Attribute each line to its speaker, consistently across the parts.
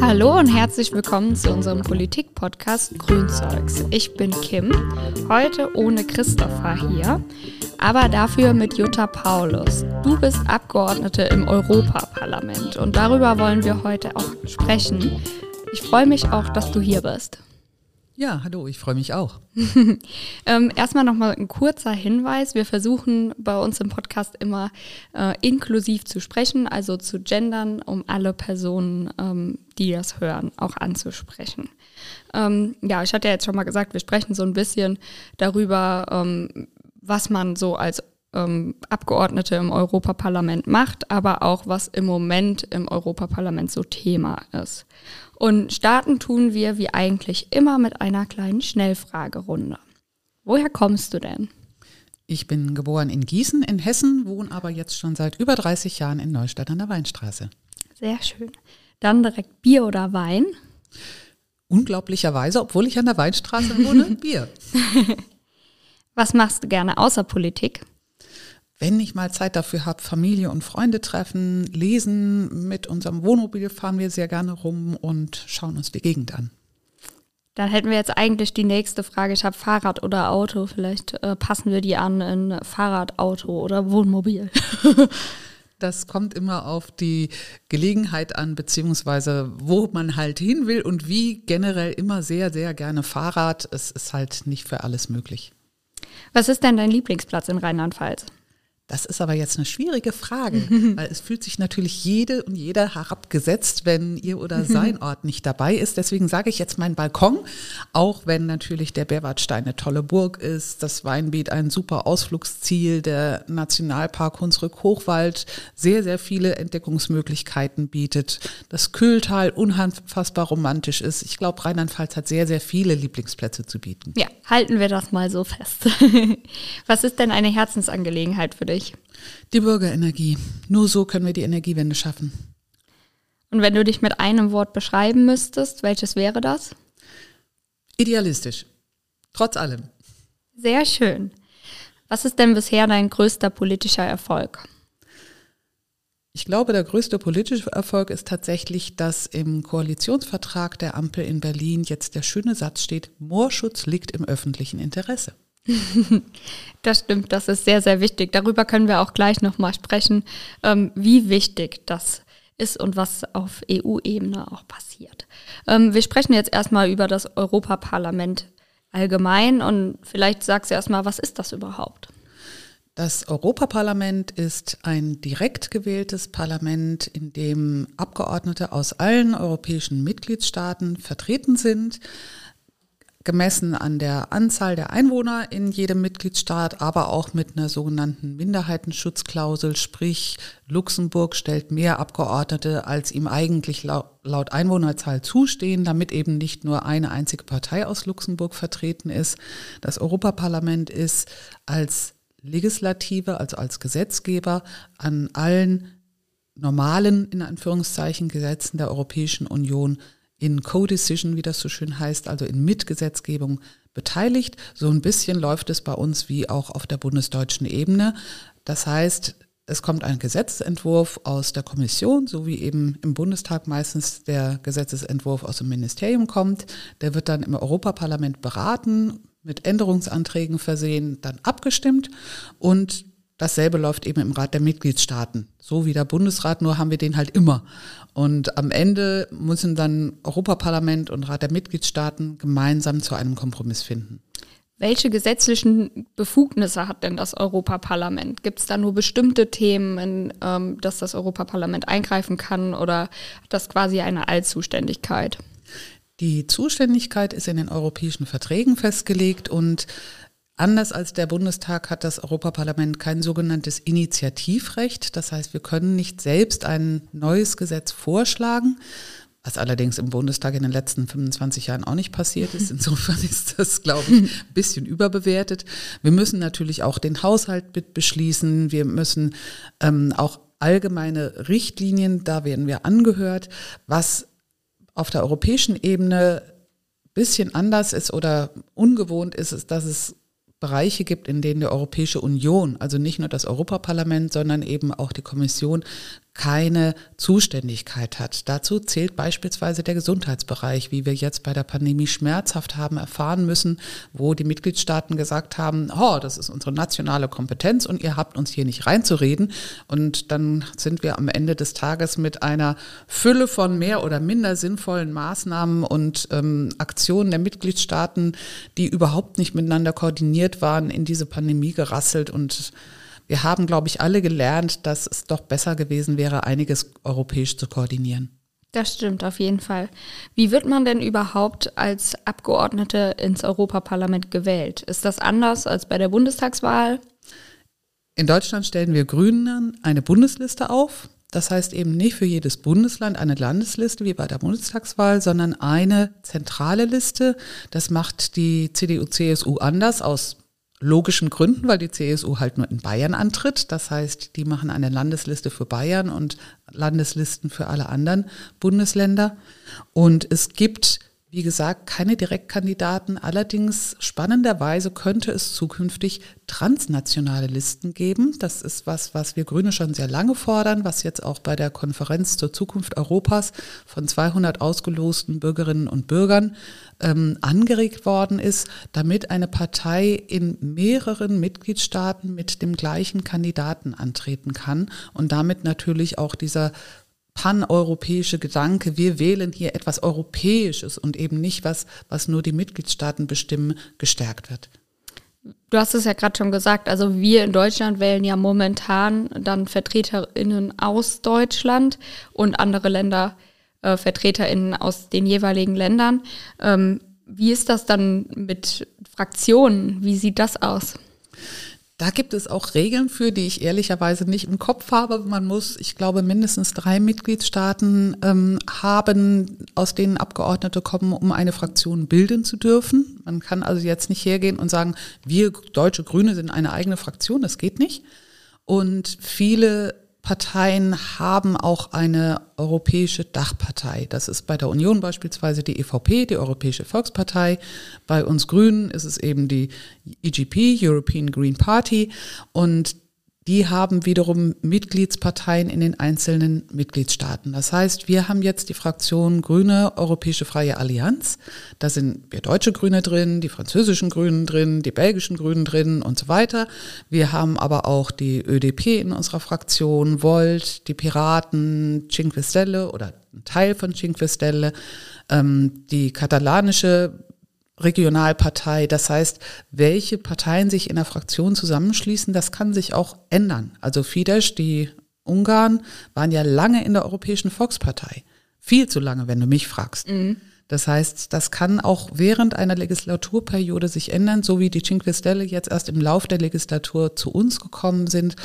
Speaker 1: Hallo und herzlich willkommen zu unserem Politik-Podcast Grünzeugs. Ich bin Kim, heute ohne Christopher hier, aber dafür mit Jutta Paulus. Du bist Abgeordnete im Europaparlament und darüber wollen wir heute auch sprechen. Ich freue mich auch, dass du hier bist.
Speaker 2: Ja, hallo, ich freue mich auch.
Speaker 1: ähm, erstmal nochmal ein kurzer Hinweis. Wir versuchen bei uns im Podcast immer äh, inklusiv zu sprechen, also zu gendern, um alle Personen, ähm, die das hören, auch anzusprechen. Ähm, ja, ich hatte ja jetzt schon mal gesagt, wir sprechen so ein bisschen darüber, ähm, was man so als ähm, Abgeordnete im Europaparlament macht, aber auch was im Moment im Europaparlament so Thema ist. Und starten tun wir wie eigentlich immer mit einer kleinen Schnellfragerunde. Woher kommst du denn?
Speaker 2: Ich bin geboren in Gießen in Hessen, wohne aber jetzt schon seit über 30 Jahren in Neustadt an der Weinstraße.
Speaker 1: Sehr schön. Dann direkt Bier oder Wein?
Speaker 2: Unglaublicherweise, obwohl ich an der Weinstraße wohne, Bier.
Speaker 1: Was machst du gerne außer Politik?
Speaker 2: Wenn ich mal Zeit dafür habe, Familie und Freunde treffen, lesen. Mit unserem Wohnmobil fahren wir sehr gerne rum und schauen uns die Gegend an.
Speaker 1: Dann hätten wir jetzt eigentlich die nächste Frage. Ich habe Fahrrad oder Auto. Vielleicht äh, passen wir die an in Fahrrad, Auto oder Wohnmobil.
Speaker 2: das kommt immer auf die Gelegenheit an, beziehungsweise wo man halt hin will und wie generell immer sehr, sehr gerne Fahrrad. Es ist halt nicht für alles möglich.
Speaker 1: Was ist denn dein Lieblingsplatz in Rheinland-Pfalz?
Speaker 2: Das ist aber jetzt eine schwierige Frage, weil es fühlt sich natürlich jede und jeder herabgesetzt, wenn ihr oder sein Ort nicht dabei ist. Deswegen sage ich jetzt meinen Balkon, auch wenn natürlich der Berwartstein eine tolle Burg ist, das Weinbeet ein super Ausflugsziel, der Nationalpark Hunsrück-Hochwald sehr, sehr viele Entdeckungsmöglichkeiten bietet, das Kühltal unfassbar romantisch ist. Ich glaube, Rheinland-Pfalz hat sehr, sehr viele Lieblingsplätze zu bieten.
Speaker 1: Ja, halten wir das mal so fest. Was ist denn eine Herzensangelegenheit für dich? Dich?
Speaker 2: Die Bürgerenergie. Nur so können wir die Energiewende schaffen.
Speaker 1: Und wenn du dich mit einem Wort beschreiben müsstest, welches wäre das?
Speaker 2: Idealistisch. Trotz allem.
Speaker 1: Sehr schön. Was ist denn bisher dein größter politischer Erfolg?
Speaker 2: Ich glaube, der größte politische Erfolg ist tatsächlich, dass im Koalitionsvertrag der Ampel in Berlin jetzt der schöne Satz steht, Moorschutz liegt im öffentlichen Interesse.
Speaker 1: Das stimmt, das ist sehr, sehr wichtig. Darüber können wir auch gleich nochmal sprechen, ähm, wie wichtig das ist und was auf EU-Ebene auch passiert. Ähm, wir sprechen jetzt erstmal über das Europaparlament allgemein und vielleicht sagst du erstmal, was ist das überhaupt?
Speaker 2: Das Europaparlament ist ein direkt gewähltes Parlament, in dem Abgeordnete aus allen europäischen Mitgliedstaaten vertreten sind gemessen an der Anzahl der Einwohner in jedem Mitgliedstaat, aber auch mit einer sogenannten Minderheitenschutzklausel, sprich Luxemburg stellt mehr Abgeordnete, als ihm eigentlich laut Einwohnerzahl zustehen, damit eben nicht nur eine einzige Partei aus Luxemburg vertreten ist. Das Europaparlament ist als Legislative, also als Gesetzgeber an allen normalen, in Anführungszeichen, Gesetzen der Europäischen Union in Co-Decision, wie das so schön heißt, also in Mitgesetzgebung beteiligt. So ein bisschen läuft es bei uns wie auch auf der bundesdeutschen Ebene. Das heißt, es kommt ein Gesetzentwurf aus der Kommission, so wie eben im Bundestag meistens der Gesetzesentwurf aus dem Ministerium kommt. Der wird dann im Europaparlament beraten, mit Änderungsanträgen versehen, dann abgestimmt und Dasselbe läuft eben im Rat der Mitgliedstaaten. So wie der Bundesrat, nur haben wir den halt immer. Und am Ende müssen dann Europaparlament und Rat der Mitgliedstaaten gemeinsam zu einem Kompromiss finden.
Speaker 1: Welche gesetzlichen Befugnisse hat denn das Europaparlament? Gibt es da nur bestimmte Themen, in ähm, dass das Europaparlament eingreifen kann oder hat das quasi eine Allzuständigkeit?
Speaker 2: Die Zuständigkeit ist in den europäischen Verträgen festgelegt und Anders als der Bundestag hat das Europaparlament kein sogenanntes Initiativrecht. Das heißt, wir können nicht selbst ein neues Gesetz vorschlagen, was allerdings im Bundestag in den letzten 25 Jahren auch nicht passiert ist. Insofern ist das, glaube ich, ein bisschen überbewertet. Wir müssen natürlich auch den Haushalt beschließen. Wir müssen ähm, auch allgemeine Richtlinien, da werden wir angehört, was auf der europäischen Ebene bisschen anders ist oder ungewohnt ist, ist, dass es Bereiche gibt, in denen die Europäische Union, also nicht nur das Europaparlament, sondern eben auch die Kommission keine Zuständigkeit hat. Dazu zählt beispielsweise der Gesundheitsbereich, wie wir jetzt bei der Pandemie schmerzhaft haben erfahren müssen, wo die Mitgliedstaaten gesagt haben, oh, das ist unsere nationale Kompetenz und ihr habt uns hier nicht reinzureden. Und dann sind wir am Ende des Tages mit einer Fülle von mehr oder minder sinnvollen Maßnahmen und ähm, Aktionen der Mitgliedstaaten, die überhaupt nicht miteinander koordiniert waren, in diese Pandemie gerasselt und wir haben, glaube ich, alle gelernt, dass es doch besser gewesen wäre, einiges europäisch zu koordinieren.
Speaker 1: Das stimmt auf jeden Fall. Wie wird man denn überhaupt als Abgeordnete ins Europaparlament gewählt? Ist das anders als bei der Bundestagswahl?
Speaker 2: In Deutschland stellen wir Grünen eine Bundesliste auf. Das heißt eben nicht für jedes Bundesland eine Landesliste wie bei der Bundestagswahl, sondern eine zentrale Liste. Das macht die CDU-CSU anders aus logischen Gründen, weil die CSU halt nur in Bayern antritt. Das heißt, die machen eine Landesliste für Bayern und Landeslisten für alle anderen Bundesländer. Und es gibt wie gesagt, keine Direktkandidaten. Allerdings spannenderweise könnte es zukünftig transnationale Listen geben. Das ist was, was wir Grüne schon sehr lange fordern, was jetzt auch bei der Konferenz zur Zukunft Europas von 200 ausgelosten Bürgerinnen und Bürgern ähm, angeregt worden ist, damit eine Partei in mehreren Mitgliedstaaten mit dem gleichen Kandidaten antreten kann und damit natürlich auch dieser paneuropäische Gedanke, wir wählen hier etwas Europäisches und eben nicht was, was nur die Mitgliedstaaten bestimmen, gestärkt wird.
Speaker 1: Du hast es ja gerade schon gesagt, also wir in Deutschland wählen ja momentan dann VertreterInnen aus Deutschland und andere Länder äh, VertreterInnen aus den jeweiligen Ländern. Ähm, wie ist das dann mit Fraktionen? Wie sieht das aus?
Speaker 2: Da gibt es auch Regeln für, die ich ehrlicherweise nicht im Kopf habe. Man muss, ich glaube, mindestens drei Mitgliedstaaten ähm, haben, aus denen Abgeordnete kommen, um eine Fraktion bilden zu dürfen. Man kann also jetzt nicht hergehen und sagen, wir deutsche Grüne sind eine eigene Fraktion. Das geht nicht. Und viele Parteien haben auch eine europäische Dachpartei. Das ist bei der Union beispielsweise die EVP, die Europäische Volkspartei. Bei uns Grünen ist es eben die EGP, European Green Party. Und die haben wiederum Mitgliedsparteien in den einzelnen Mitgliedstaaten. Das heißt, wir haben jetzt die Fraktion Grüne Europäische Freie Allianz. Da sind wir deutsche Grüne drin, die französischen Grünen drin, die belgischen Grünen drin und so weiter. Wir haben aber auch die ÖDP in unserer Fraktion, Volt, die Piraten, Cinque Stelle oder ein Teil von Cinque Stelle, ähm, die katalanische Regionalpartei. Das heißt, welche Parteien sich in der Fraktion zusammenschließen, das kann sich auch ändern. Also Fidesz, die Ungarn, waren ja lange in der Europäischen Volkspartei. Viel zu lange, wenn du mich fragst. Mhm. Das heißt, das kann auch während einer Legislaturperiode sich ändern, so wie die Cinque Stelle jetzt erst im Lauf der Legislatur zu uns gekommen sind.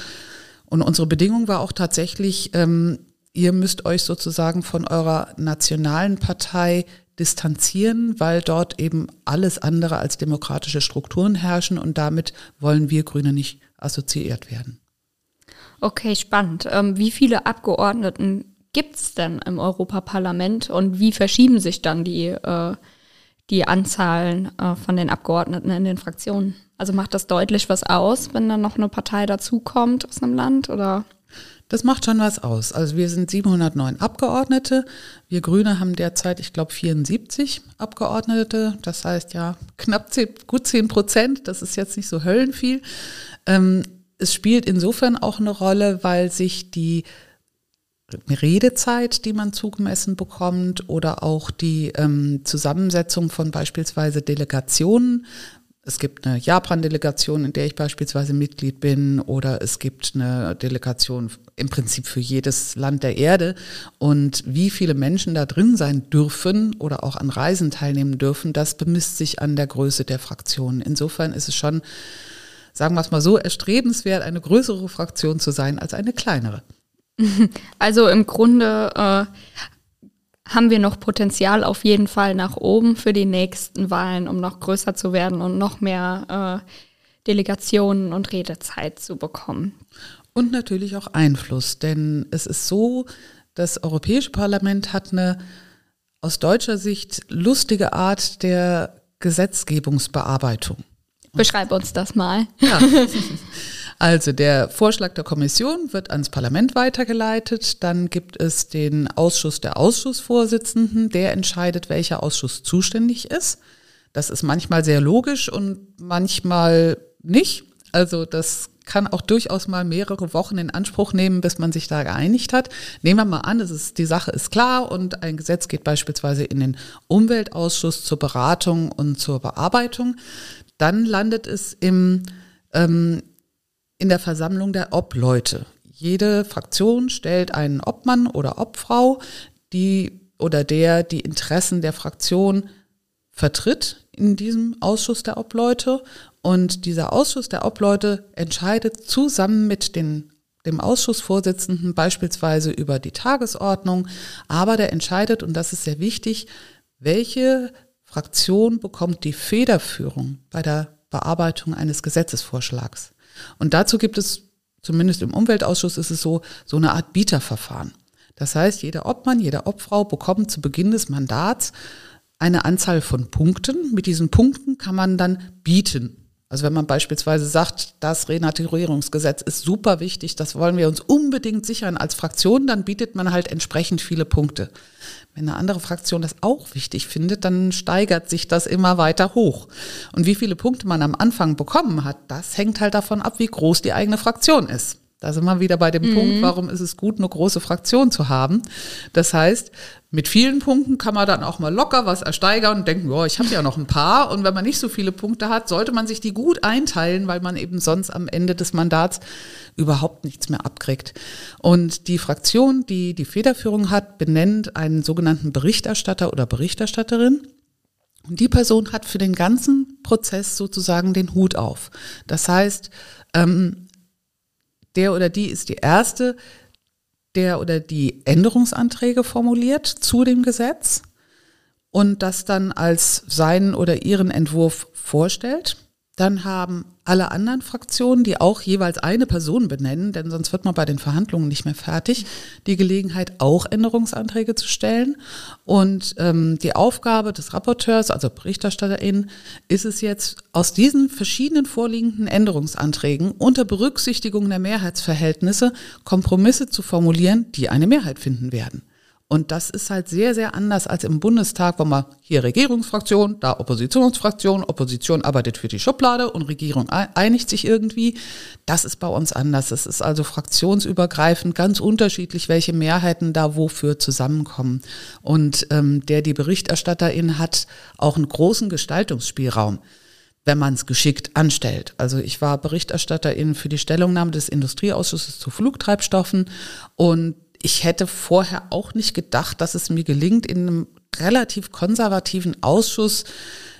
Speaker 2: Und unsere Bedingung war auch tatsächlich, ähm, ihr müsst euch sozusagen von eurer nationalen Partei distanzieren, weil dort eben alles andere als demokratische Strukturen herrschen und damit wollen wir Grüne nicht assoziiert werden.
Speaker 1: Okay, spannend. Ähm, wie viele Abgeordneten gibt es denn im Europaparlament und wie verschieben sich dann die, äh, die Anzahlen äh, von den Abgeordneten in den Fraktionen? Also macht das deutlich was aus, wenn dann noch eine Partei dazukommt aus einem Land oder?
Speaker 2: Das macht schon was aus. Also wir sind 709 Abgeordnete. Wir Grüne haben derzeit, ich glaube, 74 Abgeordnete. Das heißt ja knapp 10, gut 10 Prozent. Das ist jetzt nicht so höllenviel. Ähm, es spielt insofern auch eine Rolle, weil sich die Redezeit, die man zugemessen bekommt, oder auch die ähm, Zusammensetzung von beispielsweise Delegationen es gibt eine Japan-Delegation, in der ich beispielsweise Mitglied bin, oder es gibt eine Delegation im Prinzip für jedes Land der Erde. Und wie viele Menschen da drin sein dürfen oder auch an Reisen teilnehmen dürfen, das bemisst sich an der Größe der Fraktionen. Insofern ist es schon, sagen wir es mal so, erstrebenswert, eine größere Fraktion zu sein als eine kleinere.
Speaker 1: Also im Grunde äh, haben wir noch Potenzial auf jeden Fall nach oben für die nächsten Wahlen, um noch größer zu werden und noch mehr äh, Delegationen und Redezeit zu bekommen.
Speaker 2: Und natürlich auch Einfluss, denn es ist so, das Europäische Parlament hat eine aus deutscher Sicht lustige Art der Gesetzgebungsbearbeitung.
Speaker 1: Beschreib uns das mal.
Speaker 2: Ja. Also der Vorschlag der Kommission wird ans Parlament weitergeleitet. Dann gibt es den Ausschuss der Ausschussvorsitzenden, der entscheidet, welcher Ausschuss zuständig ist. Das ist manchmal sehr logisch und manchmal nicht. Also das kann auch durchaus mal mehrere Wochen in Anspruch nehmen, bis man sich da geeinigt hat. Nehmen wir mal an, es ist, die Sache ist klar und ein Gesetz geht beispielsweise in den Umweltausschuss zur Beratung und zur Bearbeitung. Dann landet es im ähm, in der Versammlung der Obleute. Jede Fraktion stellt einen Obmann oder Obfrau, die oder der die Interessen der Fraktion vertritt in diesem Ausschuss der Obleute. Und dieser Ausschuss der Obleute entscheidet zusammen mit den, dem Ausschussvorsitzenden beispielsweise über die Tagesordnung, aber der entscheidet, und das ist sehr wichtig, welche Fraktion bekommt die Federführung bei der Bearbeitung eines Gesetzesvorschlags. Und dazu gibt es, zumindest im Umweltausschuss ist es so, so eine Art Bieterverfahren. Das heißt, jeder Obmann, jede Obfrau bekommt zu Beginn des Mandats eine Anzahl von Punkten. Mit diesen Punkten kann man dann bieten. Also wenn man beispielsweise sagt, das Renaturierungsgesetz ist super wichtig, das wollen wir uns unbedingt sichern als Fraktion, dann bietet man halt entsprechend viele Punkte. Wenn eine andere Fraktion das auch wichtig findet, dann steigert sich das immer weiter hoch. Und wie viele Punkte man am Anfang bekommen hat, das hängt halt davon ab, wie groß die eigene Fraktion ist. Da sind wir wieder bei dem mhm. Punkt, warum ist es gut, eine große Fraktion zu haben. Das heißt, mit vielen Punkten kann man dann auch mal locker was ersteigern und denken, ja, ich habe ja noch ein paar. Und wenn man nicht so viele Punkte hat, sollte man sich die gut einteilen, weil man eben sonst am Ende des Mandats überhaupt nichts mehr abkriegt. Und die Fraktion, die die Federführung hat, benennt einen sogenannten Berichterstatter oder Berichterstatterin. Und die Person hat für den ganzen Prozess sozusagen den Hut auf. Das heißt, ähm, der oder die ist die erste, der oder die Änderungsanträge formuliert zu dem Gesetz und das dann als seinen oder ihren Entwurf vorstellt. Dann haben alle anderen Fraktionen, die auch jeweils eine Person benennen, denn sonst wird man bei den Verhandlungen nicht mehr fertig, die Gelegenheit, auch Änderungsanträge zu stellen. Und ähm, die Aufgabe des Rapporteurs, also BerichterstatterInnen, ist es jetzt, aus diesen verschiedenen vorliegenden Änderungsanträgen unter Berücksichtigung der Mehrheitsverhältnisse Kompromisse zu formulieren, die eine Mehrheit finden werden. Und das ist halt sehr, sehr anders als im Bundestag, wo man hier Regierungsfraktion, da Oppositionsfraktion, Opposition arbeitet für die Schublade und Regierung einigt sich irgendwie. Das ist bei uns anders. Es ist also fraktionsübergreifend ganz unterschiedlich, welche Mehrheiten da wofür zusammenkommen. Und ähm, der die Berichterstatterin hat auch einen großen Gestaltungsspielraum wenn man es geschickt anstellt. Also ich war Berichterstatterin für die Stellungnahme des Industrieausschusses zu Flugtreibstoffen und ich hätte vorher auch nicht gedacht, dass es mir gelingt, in einem relativ konservativen Ausschuss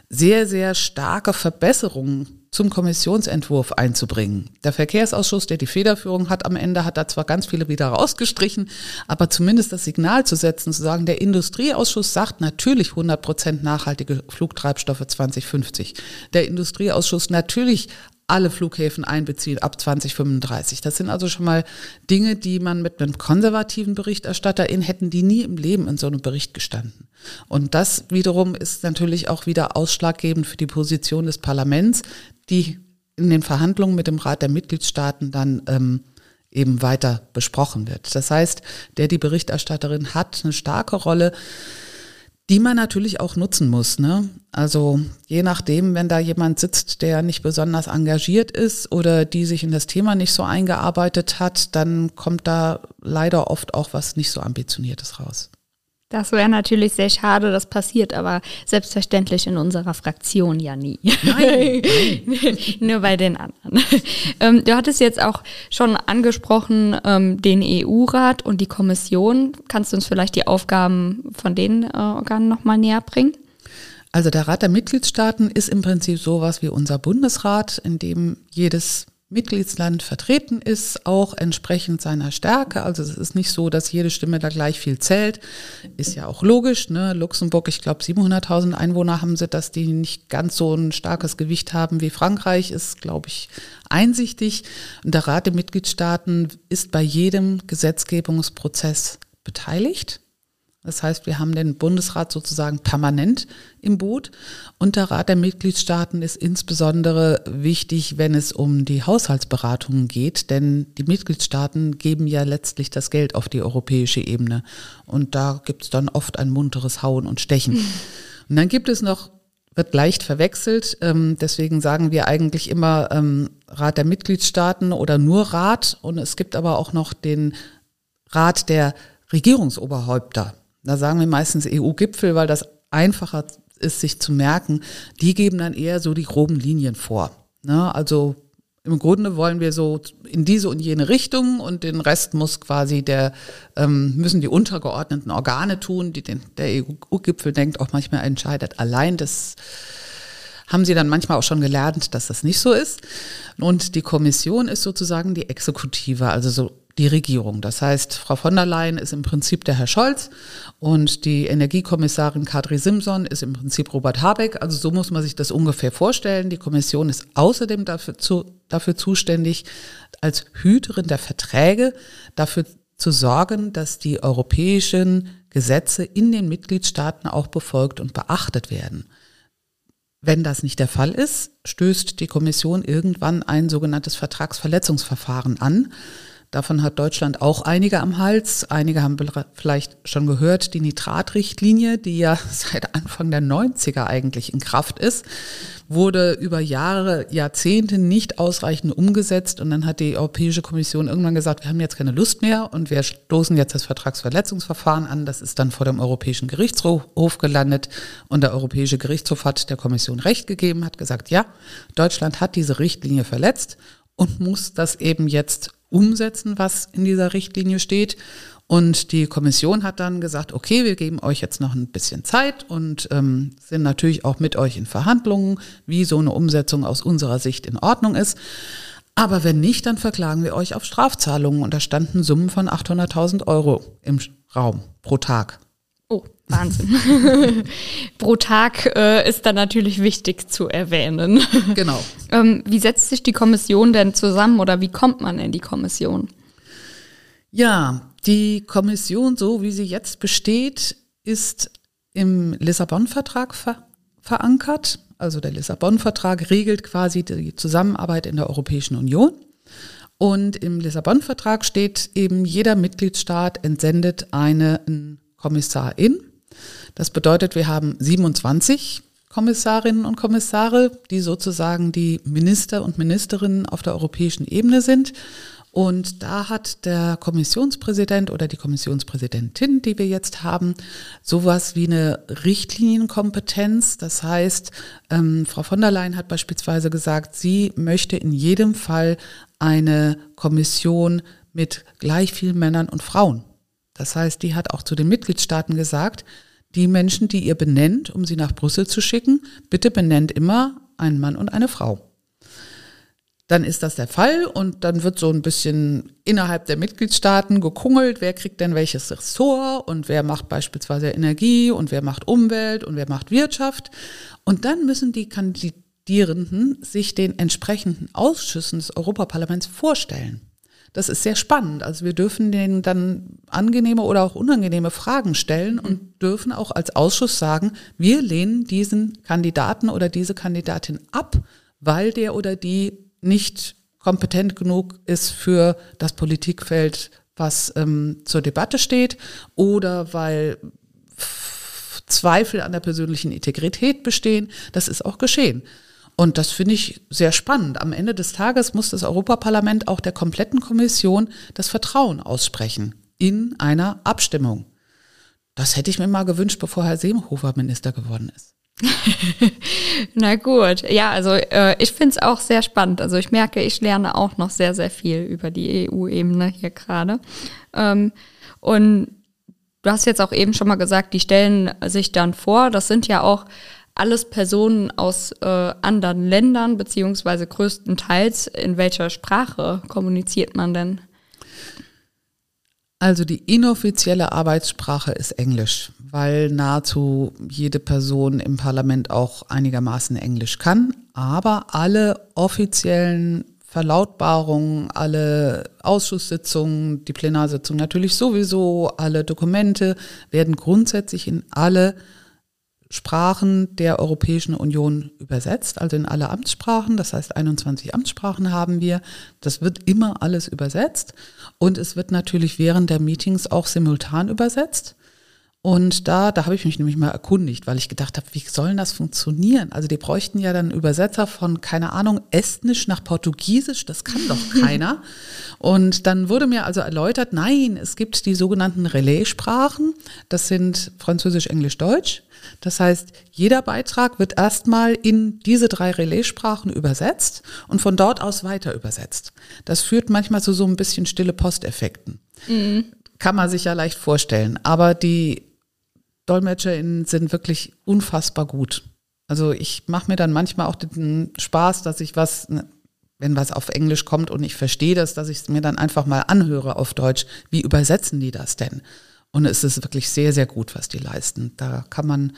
Speaker 2: sehr, sehr starke Verbesserungen zum Kommissionsentwurf einzubringen. Der Verkehrsausschuss, der die Federführung hat am Ende, hat da zwar ganz viele wieder rausgestrichen, aber zumindest das Signal zu setzen, zu sagen, der Industrieausschuss sagt natürlich 100 Prozent nachhaltige Flugtreibstoffe 2050. Der Industrieausschuss natürlich alle Flughäfen einbeziehen ab 2035. Das sind also schon mal Dinge, die man mit einem konservativen Berichterstatter in hätten, die nie im Leben in so einem Bericht gestanden. Und das wiederum ist natürlich auch wieder ausschlaggebend für die Position des Parlaments, die in den Verhandlungen mit dem Rat der Mitgliedstaaten dann ähm, eben weiter besprochen wird. Das heißt, der die Berichterstatterin hat eine starke Rolle die man natürlich auch nutzen muss. Ne? Also je nachdem, wenn da jemand sitzt, der nicht besonders engagiert ist oder die sich in das Thema nicht so eingearbeitet hat, dann kommt da leider oft auch was nicht so ambitioniertes raus.
Speaker 1: Das wäre natürlich sehr schade, das passiert aber selbstverständlich in unserer Fraktion ja nie. Nein. nein. Nur bei den anderen. Ähm, du hattest jetzt auch schon angesprochen ähm, den EU-Rat und die Kommission. Kannst du uns vielleicht die Aufgaben von den äh, Organen nochmal näher bringen?
Speaker 2: Also der Rat der Mitgliedstaaten ist im Prinzip sowas wie unser Bundesrat, in dem jedes Mitgliedsland vertreten ist, auch entsprechend seiner Stärke. Also es ist nicht so, dass jede Stimme da gleich viel zählt. Ist ja auch logisch. Ne? Luxemburg, ich glaube 700.000 Einwohner haben sie, dass die nicht ganz so ein starkes Gewicht haben wie Frankreich, ist, glaube ich, einsichtig. Und der Rat der Mitgliedstaaten ist bei jedem Gesetzgebungsprozess beteiligt. Das heißt, wir haben den Bundesrat sozusagen permanent im Boot und der Rat der Mitgliedstaaten ist insbesondere wichtig, wenn es um die Haushaltsberatungen geht, denn die Mitgliedstaaten geben ja letztlich das Geld auf die europäische Ebene und da gibt es dann oft ein munteres Hauen und Stechen. Und dann gibt es noch wird leicht verwechselt. Ähm, deswegen sagen wir eigentlich immer ähm, Rat der Mitgliedstaaten oder nur Rat. Und es gibt aber auch noch den Rat der Regierungsoberhäupter. Da sagen wir meistens EU-Gipfel, weil das einfacher ist, sich zu merken. Die geben dann eher so die groben Linien vor. Ne? Also im Grunde wollen wir so in diese und jene Richtung und den Rest muss quasi der, ähm, müssen die untergeordneten Organe tun, die den, der EU-Gipfel denkt auch manchmal entscheidet allein. Das haben sie dann manchmal auch schon gelernt, dass das nicht so ist. Und die Kommission ist sozusagen die Exekutive, also so die Regierung. Das heißt, Frau von der Leyen ist im Prinzip der Herr Scholz und die Energiekommissarin Kadri Simson ist im Prinzip Robert Habeck. Also so muss man sich das ungefähr vorstellen. Die Kommission ist außerdem dafür, zu, dafür zuständig, als Hüterin der Verträge dafür zu sorgen, dass die europäischen Gesetze in den Mitgliedstaaten auch befolgt und beachtet werden. Wenn das nicht der Fall ist, stößt die Kommission irgendwann ein sogenanntes Vertragsverletzungsverfahren an. Davon hat Deutschland auch einige am Hals. Einige haben vielleicht schon gehört, die Nitratrichtlinie, die ja seit Anfang der 90er eigentlich in Kraft ist, wurde über Jahre, Jahrzehnte nicht ausreichend umgesetzt. Und dann hat die Europäische Kommission irgendwann gesagt, wir haben jetzt keine Lust mehr und wir stoßen jetzt das Vertragsverletzungsverfahren an. Das ist dann vor dem Europäischen Gerichtshof gelandet. Und der Europäische Gerichtshof hat der Kommission Recht gegeben, hat gesagt, ja, Deutschland hat diese Richtlinie verletzt und muss das eben jetzt umsetzen, was in dieser Richtlinie steht. Und die Kommission hat dann gesagt, okay, wir geben euch jetzt noch ein bisschen Zeit und ähm, sind natürlich auch mit euch in Verhandlungen, wie so eine Umsetzung aus unserer Sicht in Ordnung ist. Aber wenn nicht, dann verklagen wir euch auf Strafzahlungen. Und da standen Summen von 800.000 Euro im Raum pro Tag.
Speaker 1: Wahnsinn. Pro Tag äh, ist dann natürlich wichtig zu erwähnen.
Speaker 2: Genau.
Speaker 1: ähm, wie setzt sich die Kommission denn zusammen oder wie kommt man in die Kommission?
Speaker 2: Ja, die Kommission, so wie sie jetzt besteht, ist im Lissabon-Vertrag ver verankert. Also der Lissabon-Vertrag regelt quasi die Zusammenarbeit in der Europäischen Union. Und im Lissabon-Vertrag steht eben, jeder Mitgliedstaat entsendet einen Kommissarin. Das bedeutet, wir haben 27 Kommissarinnen und Kommissare, die sozusagen die Minister und Ministerinnen auf der europäischen Ebene sind. Und da hat der Kommissionspräsident oder die Kommissionspräsidentin, die wir jetzt haben, sowas wie eine Richtlinienkompetenz. Das heißt, ähm, Frau von der Leyen hat beispielsweise gesagt, sie möchte in jedem Fall eine Kommission mit gleich vielen Männern und Frauen das heißt, die hat auch zu den Mitgliedstaaten gesagt, die Menschen, die ihr benennt, um sie nach Brüssel zu schicken, bitte benennt immer einen Mann und eine Frau. Dann ist das der Fall und dann wird so ein bisschen innerhalb der Mitgliedstaaten gekungelt, wer kriegt denn welches Ressort und wer macht beispielsweise Energie und wer macht Umwelt und wer macht Wirtschaft. Und dann müssen die Kandidierenden sich den entsprechenden Ausschüssen des Europaparlaments vorstellen. Das ist sehr spannend. Also wir dürfen denen dann angenehme oder auch unangenehme Fragen stellen und dürfen auch als Ausschuss sagen, wir lehnen diesen Kandidaten oder diese Kandidatin ab, weil der oder die nicht kompetent genug ist für das Politikfeld, was ähm, zur Debatte steht oder weil Zweifel an der persönlichen Integrität bestehen. Das ist auch geschehen. Und das finde ich sehr spannend. Am Ende des Tages muss das Europaparlament auch der kompletten Kommission das Vertrauen aussprechen in einer Abstimmung. Das hätte ich mir mal gewünscht, bevor Herr Seehofer Minister geworden ist.
Speaker 1: Na gut, ja, also äh, ich finde es auch sehr spannend. Also ich merke, ich lerne auch noch sehr, sehr viel über die EU-Ebene hier gerade. Ähm, und du hast jetzt auch eben schon mal gesagt, die stellen sich dann vor, das sind ja auch alles Personen aus äh, anderen Ländern, beziehungsweise größtenteils, in welcher Sprache kommuniziert man denn?
Speaker 2: Also die inoffizielle Arbeitssprache ist Englisch, weil nahezu jede Person im Parlament auch einigermaßen Englisch kann. Aber alle offiziellen Verlautbarungen, alle Ausschusssitzungen, die Plenarsitzung natürlich sowieso, alle Dokumente werden grundsätzlich in alle Sprachen der Europäischen Union übersetzt, also in alle Amtssprachen. Das heißt, 21 Amtssprachen haben wir. Das wird immer alles übersetzt. Und es wird natürlich während der Meetings auch simultan übersetzt. Und da, da habe ich mich nämlich mal erkundigt, weil ich gedacht habe, wie soll denn das funktionieren? Also die bräuchten ja dann Übersetzer von, keine Ahnung, Estnisch nach Portugiesisch, das kann doch keiner. Und dann wurde mir also erläutert, nein, es gibt die sogenannten Relaissprachen, das sind Französisch, Englisch, Deutsch. Das heißt, jeder Beitrag wird erstmal in diese drei Relaissprachen übersetzt und von dort aus weiter übersetzt. Das führt manchmal zu so ein bisschen stille Posteffekten. Mhm. Kann man sich ja leicht vorstellen. Aber die DolmetscherInnen sind wirklich unfassbar gut. Also ich mache mir dann manchmal auch den Spaß, dass ich was, ne, wenn was auf Englisch kommt und ich verstehe das, dass ich es mir dann einfach mal anhöre auf Deutsch. Wie übersetzen die das denn? Und es ist wirklich sehr, sehr gut, was die leisten. Da kann man,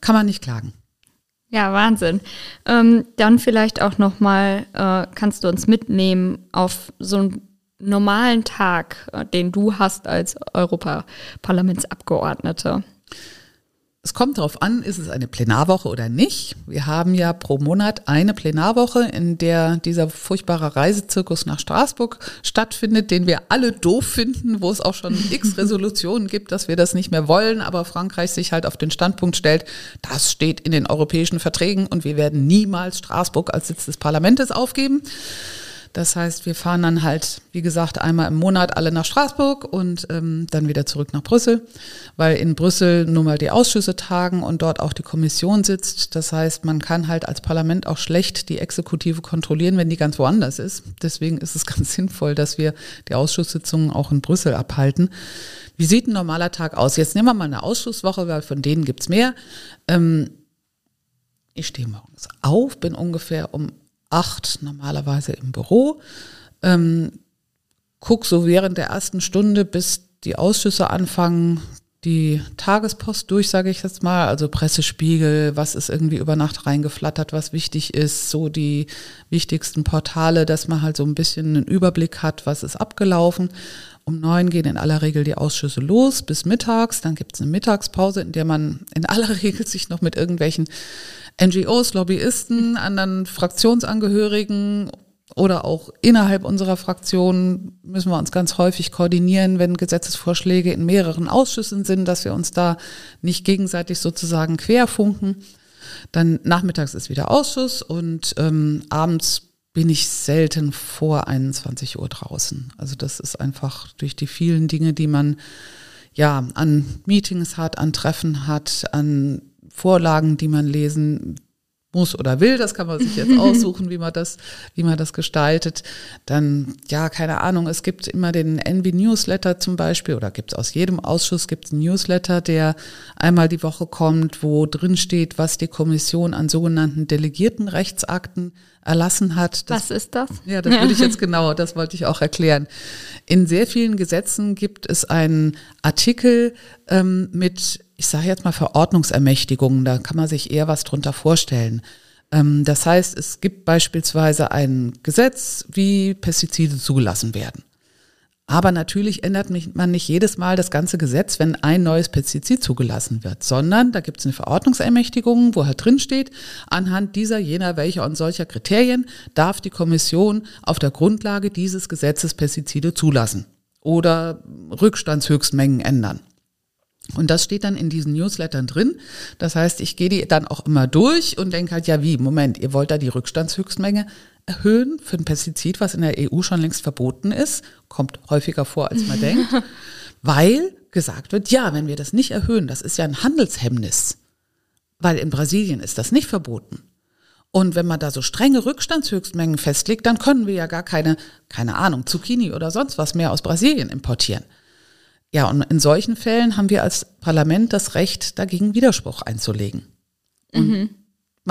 Speaker 2: kann man nicht klagen.
Speaker 1: Ja, Wahnsinn. Ähm, dann vielleicht auch nochmal, äh, kannst du uns mitnehmen auf so einen normalen Tag, äh, den du hast als Europaparlamentsabgeordnete?
Speaker 2: Es kommt darauf an, ist es eine Plenarwoche oder nicht. Wir haben ja pro Monat eine Plenarwoche, in der dieser furchtbare Reisezirkus nach Straßburg stattfindet, den wir alle doof finden, wo es auch schon x Resolutionen gibt, dass wir das nicht mehr wollen, aber Frankreich sich halt auf den Standpunkt stellt, das steht in den europäischen Verträgen und wir werden niemals Straßburg als Sitz des Parlaments aufgeben. Das heißt, wir fahren dann halt, wie gesagt, einmal im Monat alle nach Straßburg und ähm, dann wieder zurück nach Brüssel, weil in Brüssel nun mal die Ausschüsse tagen und dort auch die Kommission sitzt. Das heißt, man kann halt als Parlament auch schlecht die Exekutive kontrollieren, wenn die ganz woanders ist. Deswegen ist es ganz sinnvoll, dass wir die Ausschusssitzungen auch in Brüssel abhalten. Wie sieht ein normaler Tag aus? Jetzt nehmen wir mal eine Ausschusswoche, weil von denen gibt's mehr. Ähm, ich stehe morgens auf, bin ungefähr um acht normalerweise im Büro, ähm, guck so während der ersten Stunde, bis die Ausschüsse anfangen, die Tagespost durch, sage ich jetzt mal, also Pressespiegel, was ist irgendwie über Nacht reingeflattert, was wichtig ist, so die wichtigsten Portale, dass man halt so ein bisschen einen Überblick hat, was ist abgelaufen. Um neun gehen in aller Regel die Ausschüsse los bis mittags, dann gibt es eine Mittagspause, in der man in aller Regel sich noch mit irgendwelchen NGOs, Lobbyisten, anderen Fraktionsangehörigen oder auch innerhalb unserer Fraktion müssen wir uns ganz häufig koordinieren, wenn Gesetzesvorschläge in mehreren Ausschüssen sind, dass wir uns da nicht gegenseitig sozusagen querfunken. Dann nachmittags ist wieder Ausschuss und ähm, abends bin ich selten vor 21 Uhr draußen. Also das ist einfach durch die vielen Dinge, die man ja an Meetings hat, an Treffen hat, an Vorlagen, die man lesen muss oder will, das kann man sich jetzt aussuchen, wie man das, wie man das gestaltet. Dann, ja, keine Ahnung, es gibt immer den Envy Newsletter zum Beispiel, oder gibt es aus jedem Ausschuss gibt es einen Newsletter, der einmal die Woche kommt, wo drin steht, was die Kommission an sogenannten delegierten Rechtsakten erlassen hat.
Speaker 1: Das, was ist das?
Speaker 2: Ja, das würde ich jetzt genau, das wollte ich auch erklären. In sehr vielen Gesetzen gibt es einen Artikel ähm, mit ich sage jetzt mal Verordnungsermächtigungen, da kann man sich eher was drunter vorstellen. Ähm, das heißt, es gibt beispielsweise ein Gesetz, wie Pestizide zugelassen werden. Aber natürlich ändert man nicht jedes Mal das ganze Gesetz, wenn ein neues Pestizid zugelassen wird, sondern da gibt es eine Verordnungsermächtigung, wo halt drin steht, anhand dieser, jener, welcher und solcher Kriterien darf die Kommission auf der Grundlage dieses Gesetzes Pestizide zulassen oder Rückstandshöchstmengen ändern. Und das steht dann in diesen Newslettern drin. Das heißt, ich gehe die dann auch immer durch und denke halt, ja wie, Moment, ihr wollt da die Rückstandshöchstmenge erhöhen für ein Pestizid, was in der EU schon längst verboten ist. Kommt häufiger vor, als man denkt. Weil gesagt wird, ja, wenn wir das nicht erhöhen, das ist ja ein Handelshemmnis. Weil in Brasilien ist das nicht verboten. Und wenn man da so strenge Rückstandshöchstmengen festlegt, dann können wir ja gar keine, keine Ahnung, Zucchini oder sonst was mehr aus Brasilien importieren. Ja, und in solchen Fällen haben wir als Parlament das Recht, dagegen Widerspruch einzulegen. Und mhm.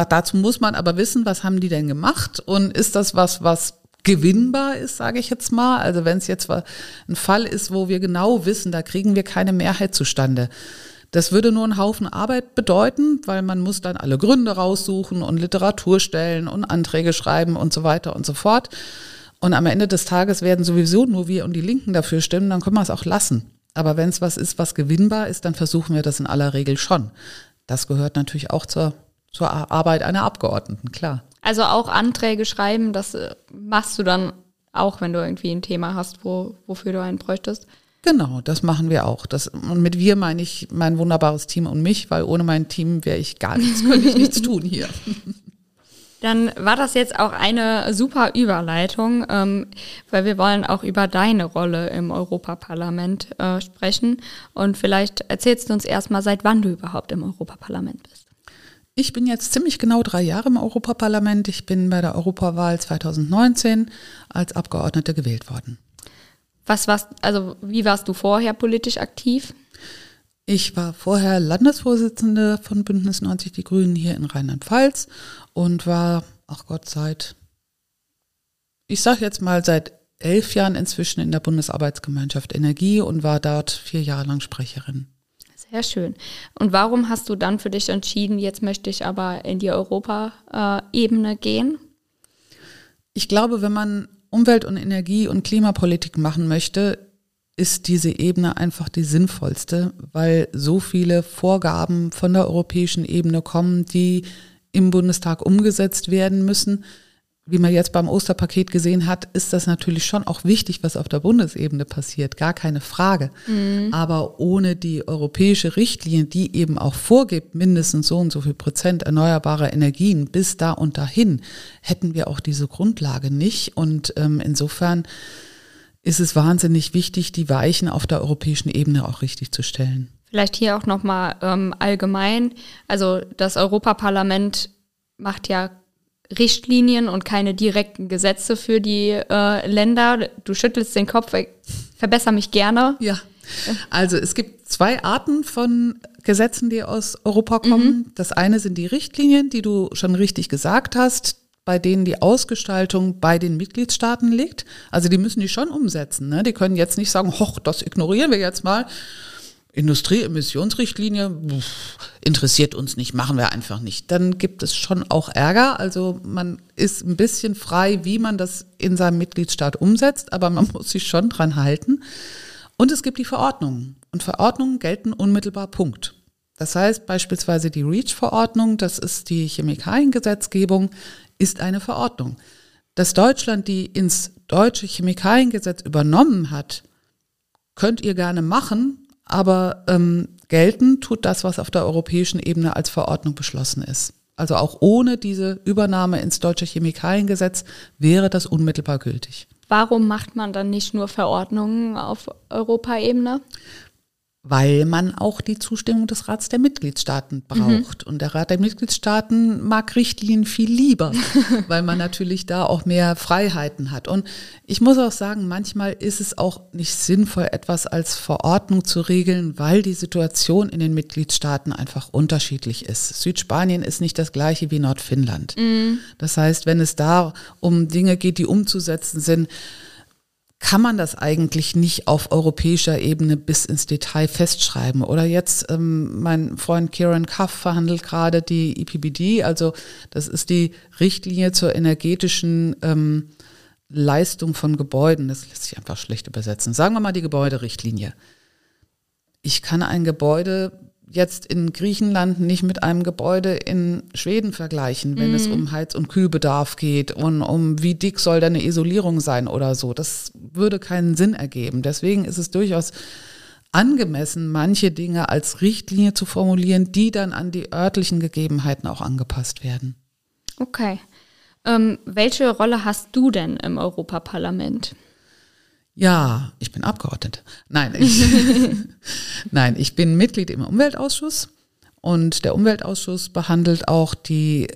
Speaker 2: Dazu muss man aber wissen, was haben die denn gemacht und ist das was, was gewinnbar ist, sage ich jetzt mal. Also wenn es jetzt ein Fall ist, wo wir genau wissen, da kriegen wir keine Mehrheit zustande, Das würde nur einen Haufen Arbeit bedeuten, weil man muss dann alle Gründe raussuchen und Literatur stellen und Anträge schreiben und so weiter und so fort. Und am Ende des Tages werden sowieso nur wir und die Linken dafür stimmen, dann können wir es auch lassen. Aber wenn es was ist, was gewinnbar ist, dann versuchen wir das in aller Regel schon. Das gehört natürlich auch zur, zur Arbeit einer Abgeordneten, klar.
Speaker 1: Also auch Anträge schreiben, das äh, machst du dann auch, wenn du irgendwie ein Thema hast, wo, wofür du einen bräuchtest?
Speaker 2: Genau, das machen wir auch. Das, und mit wir meine ich mein wunderbares Team und mich, weil ohne mein Team wäre ich gar nichts, könnte ich nichts tun hier.
Speaker 1: Dann war das jetzt auch eine super Überleitung, ähm, weil wir wollen auch über deine Rolle im Europaparlament äh, sprechen. Und vielleicht erzählst du uns erstmal, seit wann du überhaupt im Europaparlament bist.
Speaker 2: Ich bin jetzt ziemlich genau drei Jahre im Europaparlament. Ich bin bei der Europawahl 2019 als Abgeordnete gewählt worden.
Speaker 1: Was warst, also wie warst du vorher politisch aktiv?
Speaker 2: Ich war vorher Landesvorsitzende von Bündnis 90 Die Grünen hier in Rheinland-Pfalz und war, ach Gott, seit, ich sage jetzt mal seit elf Jahren inzwischen in der Bundesarbeitsgemeinschaft Energie und war dort vier Jahre lang Sprecherin.
Speaker 1: Sehr schön. Und warum hast du dann für dich entschieden, jetzt möchte ich aber in die Europaebene gehen?
Speaker 2: Ich glaube, wenn man Umwelt- und Energie- und Klimapolitik machen möchte, ist diese Ebene einfach die sinnvollste, weil so viele Vorgaben von der europäischen Ebene kommen, die im Bundestag umgesetzt werden müssen wie man jetzt beim Osterpaket gesehen hat, ist das natürlich schon auch wichtig, was auf der Bundesebene passiert, gar keine Frage. Mhm. Aber ohne die europäische Richtlinie, die eben auch vorgibt, mindestens so und so viel Prozent erneuerbare Energien bis da und dahin, hätten wir auch diese Grundlage nicht. Und ähm, insofern ist es wahnsinnig wichtig, die Weichen auf der europäischen Ebene auch richtig zu stellen.
Speaker 1: Vielleicht hier auch nochmal ähm, allgemein. Also das Europaparlament macht ja Richtlinien und keine direkten Gesetze für die äh, Länder. Du schüttelst den Kopf, verbessere mich gerne.
Speaker 2: Ja. Also es gibt zwei Arten von Gesetzen, die aus Europa kommen. Mhm. Das eine sind die Richtlinien, die du schon richtig gesagt hast, bei denen die Ausgestaltung bei den Mitgliedstaaten liegt. Also die müssen die schon umsetzen. Ne? Die können jetzt nicht sagen, hoch, das ignorieren wir jetzt mal Industrieemissionsrichtlinie interessiert uns nicht, machen wir einfach nicht. Dann gibt es schon auch Ärger. Also man ist ein bisschen frei, wie man das in seinem Mitgliedstaat umsetzt, aber man muss sich schon dran halten. Und es gibt die Verordnungen. Und Verordnungen gelten unmittelbar Punkt. Das heißt beispielsweise die REACH-Verordnung, das ist die Chemikaliengesetzgebung, ist eine Verordnung. Dass Deutschland die ins deutsche Chemikaliengesetz übernommen hat, könnt ihr gerne machen, aber ähm, gelten tut das, was auf der europäischen Ebene als Verordnung beschlossen ist. Also auch ohne diese Übernahme ins deutsche Chemikaliengesetz wäre das unmittelbar gültig.
Speaker 1: Warum macht man dann nicht nur Verordnungen auf Europaebene?
Speaker 2: Weil man auch die Zustimmung des Rats der Mitgliedstaaten braucht. Mhm. Und der Rat der Mitgliedstaaten mag Richtlinien viel lieber, weil man natürlich da auch mehr Freiheiten hat. Und ich muss auch sagen, manchmal ist es auch nicht sinnvoll, etwas als Verordnung zu regeln, weil die Situation in den Mitgliedstaaten einfach unterschiedlich ist. Südspanien ist nicht das gleiche wie Nordfinnland. Mhm. Das heißt, wenn es da um Dinge geht, die umzusetzen sind, kann man das eigentlich nicht auf europäischer Ebene bis ins Detail festschreiben. Oder jetzt, ähm, mein Freund Kieran Cuff verhandelt gerade die EPBD, also das ist die Richtlinie zur energetischen ähm, Leistung von Gebäuden. Das lässt sich einfach schlecht übersetzen. Sagen wir mal die Gebäuderichtlinie. Ich kann ein Gebäude jetzt in Griechenland nicht mit einem Gebäude in Schweden vergleichen, wenn mhm. es um Heiz- und Kühlbedarf geht und um wie dick soll deine Isolierung sein oder so. Das würde keinen Sinn ergeben. Deswegen ist es durchaus angemessen, manche Dinge als Richtlinie zu formulieren, die dann an die örtlichen Gegebenheiten auch angepasst werden.
Speaker 1: Okay. Ähm, welche Rolle hast du denn im Europaparlament?
Speaker 2: Ja, ich bin Abgeordnete. Nein, ich, nein, ich bin Mitglied im Umweltausschuss und der Umweltausschuss behandelt auch die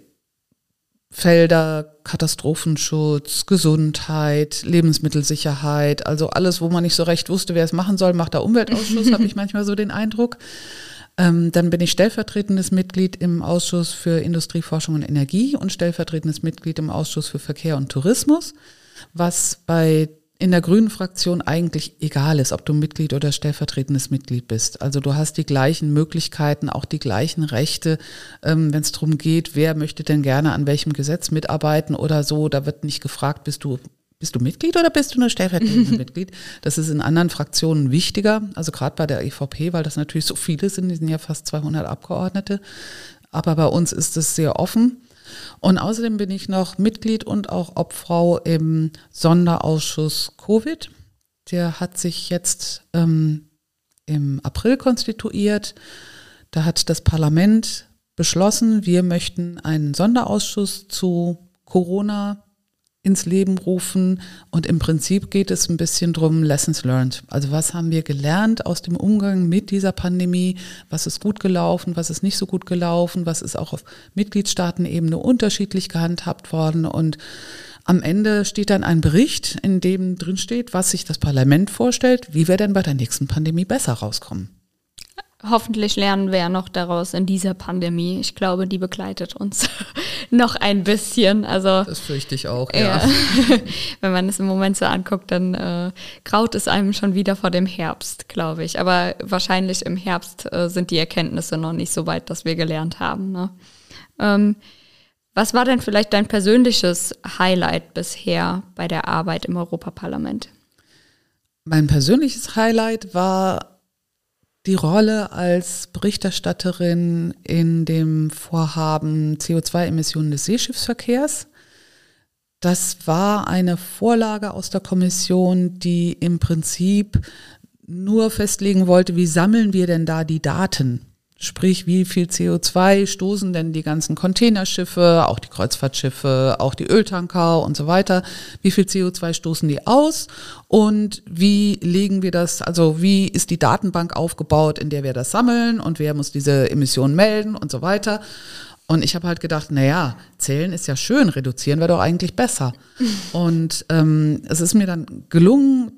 Speaker 2: Felder Katastrophenschutz, Gesundheit, Lebensmittelsicherheit, also alles, wo man nicht so recht wusste, wer es machen soll, macht der Umweltausschuss, habe ich manchmal so den Eindruck. Ähm, dann bin ich stellvertretendes Mitglied im Ausschuss für Industrie, Forschung und Energie und stellvertretendes Mitglied im Ausschuss für Verkehr und Tourismus, was bei in der grünen Fraktion eigentlich egal ist, ob du Mitglied oder stellvertretendes Mitglied bist. Also du hast die gleichen Möglichkeiten, auch die gleichen Rechte, ähm, wenn es darum geht, wer möchte denn gerne an welchem Gesetz mitarbeiten oder so. Da wird nicht gefragt, bist du bist du Mitglied oder bist du nur stellvertretendes Mitglied? Das ist in anderen Fraktionen wichtiger, also gerade bei der EVP, weil das natürlich so viele sind, die sind ja fast 200 Abgeordnete. Aber bei uns ist es sehr offen. Und außerdem bin ich noch Mitglied und auch Obfrau im Sonderausschuss Covid. Der hat sich jetzt ähm, im April konstituiert. Da hat das Parlament beschlossen, wir möchten einen Sonderausschuss zu Corona ins Leben rufen. Und im Prinzip geht es ein bisschen drum, Lessons learned. Also was haben wir gelernt aus dem Umgang mit dieser Pandemie? Was ist gut gelaufen? Was ist nicht so gut gelaufen? Was ist auch auf Mitgliedstaatenebene unterschiedlich gehandhabt worden? Und am Ende steht dann ein Bericht, in dem drin steht, was sich das Parlament vorstellt, wie wir denn bei der nächsten Pandemie besser rauskommen
Speaker 1: hoffentlich lernen wir ja noch daraus in dieser Pandemie. Ich glaube, die begleitet uns noch ein bisschen. Also
Speaker 2: das fürchte ich auch, ja. ja.
Speaker 1: Wenn man es im Moment so anguckt, dann äh, graut es einem schon wieder vor dem Herbst, glaube ich. Aber wahrscheinlich im Herbst äh, sind die Erkenntnisse noch nicht so weit, dass wir gelernt haben. Ne? Ähm, was war denn vielleicht dein persönliches Highlight bisher bei der Arbeit im Europaparlament?
Speaker 2: Mein persönliches Highlight war die Rolle als Berichterstatterin in dem Vorhaben CO2-Emissionen des Seeschiffsverkehrs. Das war eine Vorlage aus der Kommission, die im Prinzip nur festlegen wollte, wie sammeln wir denn da die Daten? Sprich, wie viel CO2 stoßen denn die ganzen Containerschiffe, auch die Kreuzfahrtschiffe, auch die Öltanker und so weiter? Wie viel CO2 stoßen die aus? Und wie legen wir das, also wie ist die Datenbank aufgebaut, in der wir das sammeln und wer muss diese Emissionen melden und so weiter? Und ich habe halt gedacht, naja, zählen ist ja schön, reduzieren wäre doch eigentlich besser. Und ähm, es ist mir dann gelungen,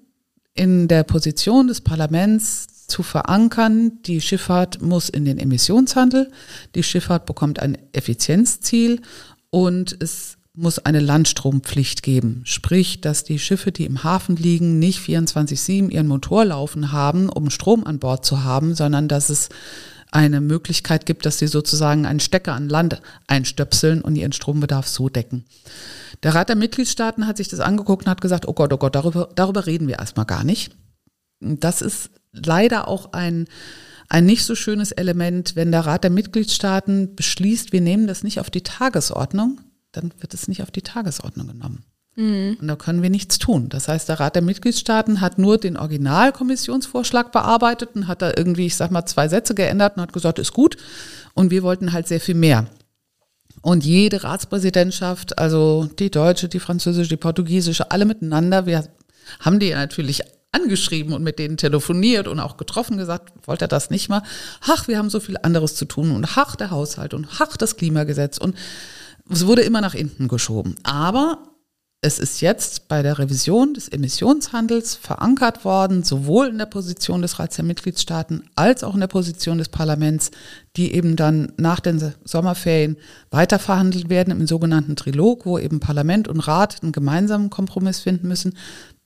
Speaker 2: in der Position des Parlaments zu verankern. Die Schifffahrt muss in den Emissionshandel. Die Schifffahrt bekommt ein Effizienzziel und es muss eine Landstrompflicht geben. Sprich, dass die Schiffe, die im Hafen liegen, nicht 24-7 ihren Motor laufen haben, um Strom an Bord zu haben, sondern dass es eine Möglichkeit gibt, dass sie sozusagen einen Stecker an Land einstöpseln und ihren Strombedarf so decken. Der Rat der Mitgliedstaaten hat sich das angeguckt und hat gesagt, oh Gott, oh Gott, darüber, darüber reden wir erstmal gar nicht. Das ist leider auch ein, ein nicht so schönes Element, wenn der Rat der Mitgliedstaaten beschließt, wir nehmen das nicht auf die Tagesordnung, dann wird es nicht auf die Tagesordnung genommen. Mhm. Und da können wir nichts tun. Das heißt, der Rat der Mitgliedstaaten hat nur den Originalkommissionsvorschlag bearbeitet und hat da irgendwie, ich sag mal, zwei Sätze geändert und hat gesagt, ist gut. Und wir wollten halt sehr viel mehr. Und jede Ratspräsidentschaft, also die deutsche, die französische, die portugiesische, alle miteinander, wir haben die natürlich angeschrieben und mit denen telefoniert und auch getroffen, gesagt, wollt ihr das nicht mal? Ach, wir haben so viel anderes zu tun und ach, der Haushalt und ach, das Klimagesetz und es wurde immer nach hinten geschoben. Aber es ist jetzt bei der Revision des Emissionshandels verankert worden, sowohl in der Position des Rats der Mitgliedstaaten als auch in der Position des Parlaments, die eben dann nach den Sommerferien weiter verhandelt werden im sogenannten Trilog, wo eben Parlament und Rat einen gemeinsamen Kompromiss finden müssen.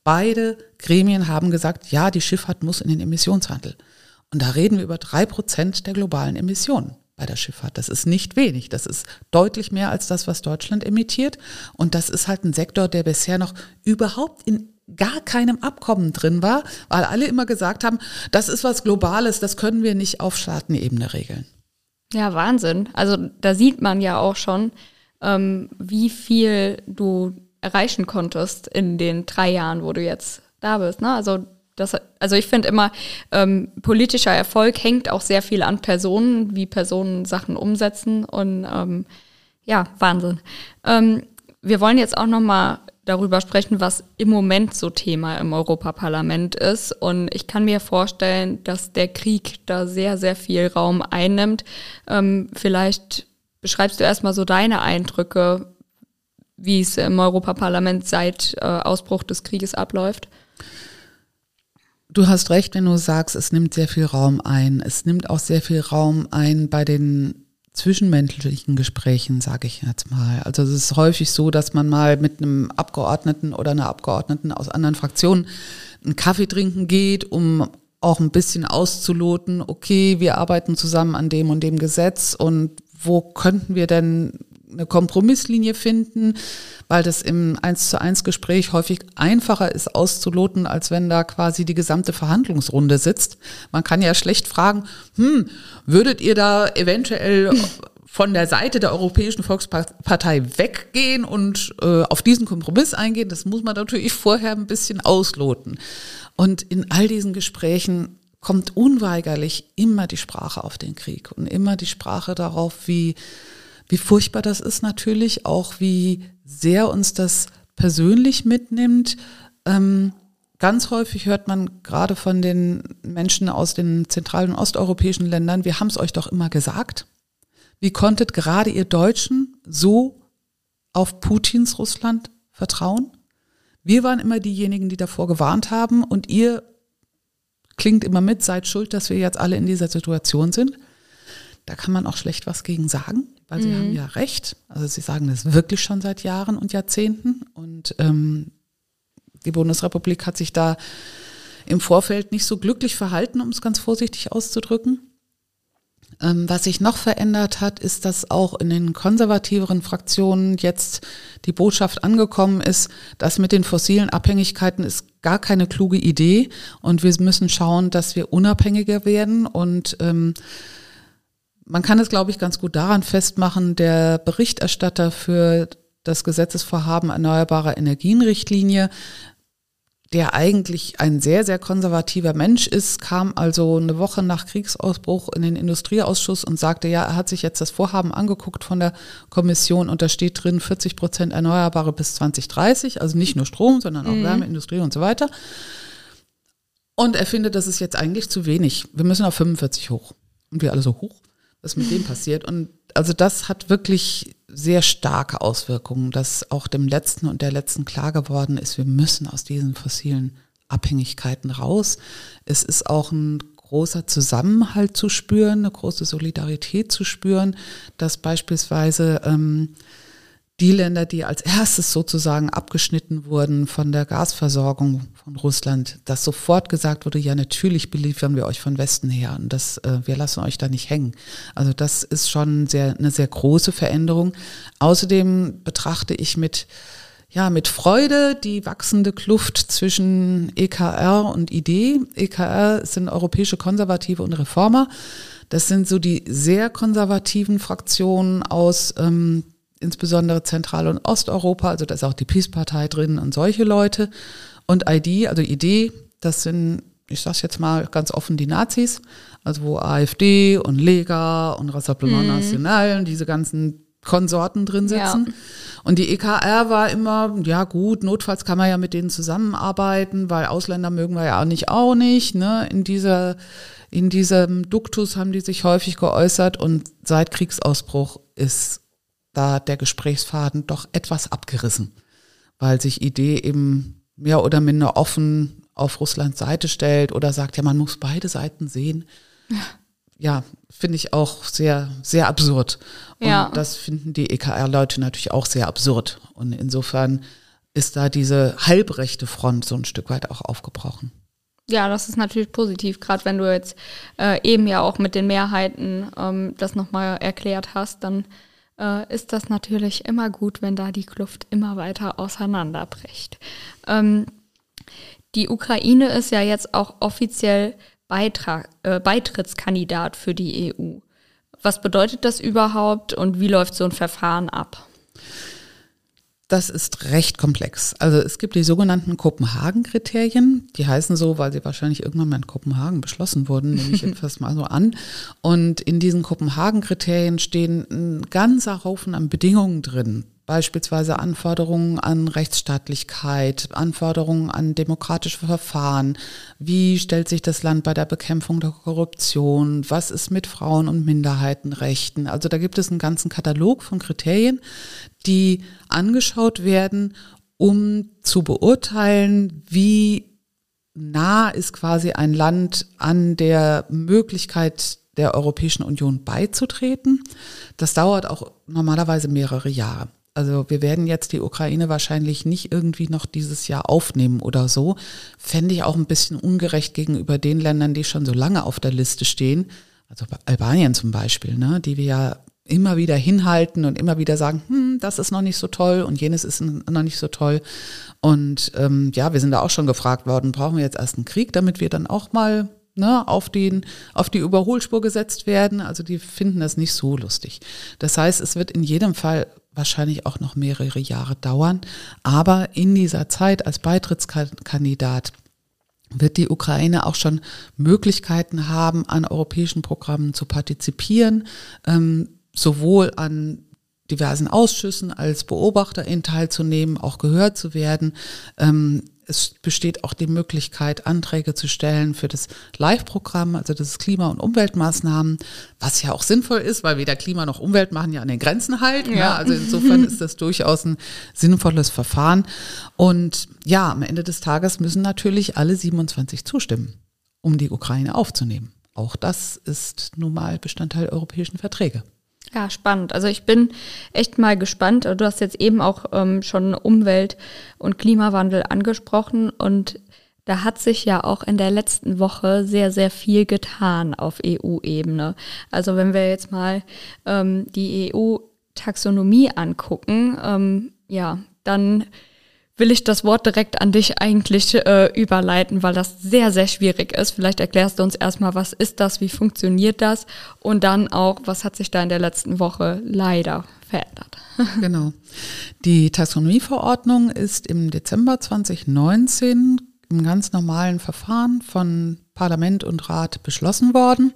Speaker 2: Beide Gremien haben gesagt, ja, die Schifffahrt muss in den Emissionshandel. Und da reden wir über drei Prozent der globalen Emissionen bei der Schifffahrt. Das ist nicht wenig. Das ist deutlich mehr als das, was Deutschland emittiert. Und das ist halt ein Sektor, der bisher noch überhaupt in gar keinem Abkommen drin war, weil alle immer gesagt haben, das ist was Globales, das können wir nicht auf Staatenebene regeln.
Speaker 1: Ja, Wahnsinn. Also da sieht man ja auch schon, ähm, wie viel du erreichen konntest in den drei Jahren, wo du jetzt da bist. Ne? Also, das, also ich finde immer, ähm, politischer Erfolg hängt auch sehr viel an Personen, wie Personen Sachen umsetzen und ähm, ja, Wahnsinn. Ähm, wir wollen jetzt auch noch mal darüber sprechen, was im Moment so Thema im Europaparlament ist. Und ich kann mir vorstellen, dass der Krieg da sehr, sehr viel Raum einnimmt. Ähm, vielleicht beschreibst du erstmal so deine Eindrücke, wie es im Europaparlament seit äh, Ausbruch des Krieges abläuft?
Speaker 2: Du hast recht, wenn du sagst, es nimmt sehr viel Raum ein. Es nimmt auch sehr viel Raum ein bei den zwischenmenschlichen Gesprächen, sage ich jetzt mal. Also es ist häufig so, dass man mal mit einem Abgeordneten oder einer Abgeordneten aus anderen Fraktionen einen Kaffee trinken geht, um auch ein bisschen auszuloten, okay, wir arbeiten zusammen an dem und dem Gesetz und wo könnten wir denn eine Kompromisslinie finden, weil das im eins zu eins Gespräch häufig einfacher ist auszuloten, als wenn da quasi die gesamte Verhandlungsrunde sitzt. Man kann ja schlecht fragen, hm, würdet ihr da eventuell von der Seite der Europäischen Volkspartei weggehen und äh, auf diesen Kompromiss eingehen? Das muss man natürlich vorher ein bisschen ausloten. Und in all diesen Gesprächen kommt unweigerlich immer die Sprache auf den Krieg und immer die Sprache darauf, wie wie furchtbar das ist natürlich, auch wie sehr uns das persönlich mitnimmt. Ähm, ganz häufig hört man gerade von den Menschen aus den zentral- und osteuropäischen Ländern, wir haben es euch doch immer gesagt. Wie konntet gerade ihr Deutschen so auf Putins Russland vertrauen? Wir waren immer diejenigen, die davor gewarnt haben und ihr klingt immer mit, seid schuld, dass wir jetzt alle in dieser Situation sind. Da kann man auch schlecht was gegen sagen weil sie haben mhm. ja recht. Also sie sagen das wirklich schon seit Jahren und Jahrzehnten. Und ähm, die Bundesrepublik hat sich da im Vorfeld nicht so glücklich verhalten, um es ganz vorsichtig auszudrücken. Ähm, was sich noch verändert hat, ist, dass auch in den konservativeren Fraktionen jetzt die Botschaft angekommen ist, dass mit den fossilen Abhängigkeiten ist gar keine kluge Idee und wir müssen schauen, dass wir unabhängiger werden und ähm, man kann es, glaube ich, ganz gut daran festmachen, der Berichterstatter für das Gesetzesvorhaben erneuerbarer Energienrichtlinie, der eigentlich ein sehr, sehr konservativer Mensch ist, kam also eine Woche nach Kriegsausbruch in den Industrieausschuss und sagte, ja, er hat sich jetzt das Vorhaben angeguckt von der Kommission und da steht drin 40 Prozent Erneuerbare bis 2030, also nicht nur Strom, sondern auch mhm. Wärme, Industrie und so weiter. Und er findet, das ist jetzt eigentlich zu wenig. Wir müssen auf 45 hoch. Und wir alle so hoch was mit dem passiert. Und also das hat wirklich sehr starke Auswirkungen, dass auch dem letzten und der letzten klar geworden ist, wir müssen aus diesen fossilen Abhängigkeiten raus. Es ist auch ein großer Zusammenhalt zu spüren, eine große Solidarität zu spüren, dass beispielsweise ähm, die Länder, die als erstes sozusagen abgeschnitten wurden von der Gasversorgung von Russland, dass sofort gesagt wurde, ja natürlich beliefern wir euch von Westen her und das, äh, wir lassen euch da nicht hängen. Also das ist schon sehr, eine sehr große Veränderung. Außerdem betrachte ich mit ja, mit Freude die wachsende Kluft zwischen EKR und ID. EKR sind europäische Konservative und Reformer. Das sind so die sehr konservativen Fraktionen aus ähm, insbesondere Zentral- und Osteuropa, also da ist auch die Peace-Partei drin und solche Leute. Und ID, also ID, das sind, ich sag's jetzt mal ganz offen, die Nazis, also wo AfD und Lega und Rassemblement mhm. National und diese ganzen Konsorten drin sitzen. Ja. Und die EKR war immer, ja gut, notfalls kann man ja mit denen zusammenarbeiten, weil Ausländer mögen wir ja auch nicht, auch nicht. Ne? In, dieser, in diesem Duktus haben die sich häufig geäußert und seit Kriegsausbruch ist da der Gesprächsfaden doch etwas abgerissen, weil sich Idee eben mehr oder minder offen auf Russlands Seite stellt oder sagt, ja, man muss beide Seiten sehen. Ja, finde ich auch sehr, sehr absurd. Und ja. das finden die EKR-Leute natürlich auch sehr absurd. Und insofern ist da diese halbrechte Front so ein Stück weit auch aufgebrochen.
Speaker 1: Ja, das ist natürlich positiv, gerade wenn du jetzt äh, eben ja auch mit den Mehrheiten ähm, das nochmal erklärt hast, dann äh, ist das natürlich immer gut, wenn da die Kluft immer weiter auseinanderbricht. Ähm, die Ukraine ist ja jetzt auch offiziell Beitrag, äh, Beitrittskandidat für die EU. Was bedeutet das überhaupt und wie läuft so ein Verfahren ab?
Speaker 2: Das ist recht komplex. Also es gibt die sogenannten Kopenhagen-Kriterien. Die heißen so, weil sie wahrscheinlich irgendwann mal in Kopenhagen beschlossen wurden, nehme ich jedenfalls mal so an. Und in diesen Kopenhagen-Kriterien stehen ein ganzer Haufen an Bedingungen drin beispielsweise Anforderungen an Rechtsstaatlichkeit, Anforderungen an demokratische Verfahren. Wie stellt sich das Land bei der Bekämpfung der Korruption? Was ist mit Frauen- und Minderheitenrechten? Also da gibt es einen ganzen Katalog von Kriterien, die angeschaut werden, um zu beurteilen, wie nah ist quasi ein Land an der Möglichkeit der Europäischen Union beizutreten. Das dauert auch normalerweise mehrere Jahre. Also wir werden jetzt die Ukraine wahrscheinlich nicht irgendwie noch dieses Jahr aufnehmen oder so. Fände ich auch ein bisschen ungerecht gegenüber den Ländern, die schon so lange auf der Liste stehen. Also Albanien zum Beispiel, ne, die wir ja immer wieder hinhalten und immer wieder sagen, hm, das ist noch nicht so toll und jenes ist noch nicht so toll. Und ähm, ja, wir sind da auch schon gefragt worden, brauchen wir jetzt erst einen Krieg, damit wir dann auch mal ne, auf, den, auf die Überholspur gesetzt werden. Also die finden das nicht so lustig. Das heißt, es wird in jedem Fall wahrscheinlich auch noch mehrere Jahre dauern. Aber in dieser Zeit als Beitrittskandidat wird die Ukraine auch schon Möglichkeiten haben, an europäischen Programmen zu partizipieren, ähm, sowohl an diversen Ausschüssen als Beobachterin teilzunehmen, auch gehört zu werden. Ähm, es besteht auch die Möglichkeit, Anträge zu stellen für das Live-Programm, also das Klima- und Umweltmaßnahmen, was ja auch sinnvoll ist, weil weder Klima noch Umwelt machen ja an den Grenzen halt. Ja. Ne? Also insofern ist das durchaus ein sinnvolles Verfahren. Und ja, am Ende des Tages müssen natürlich alle 27 zustimmen, um die Ukraine aufzunehmen. Auch das ist nun mal Bestandteil europäischen Verträge.
Speaker 1: Ja, spannend. Also ich bin echt mal gespannt. Du hast jetzt eben auch ähm, schon Umwelt- und Klimawandel angesprochen und da hat sich ja auch in der letzten Woche sehr, sehr viel getan auf EU-Ebene. Also wenn wir jetzt mal ähm, die EU-Taxonomie angucken, ähm, ja, dann will ich das Wort direkt an dich eigentlich äh, überleiten, weil das sehr, sehr schwierig ist. Vielleicht erklärst du uns erstmal, was ist das, wie funktioniert das und dann auch, was hat sich da in der letzten Woche leider verändert.
Speaker 2: genau. Die Taxonomieverordnung ist im Dezember 2019 im ganz normalen Verfahren von Parlament und Rat beschlossen worden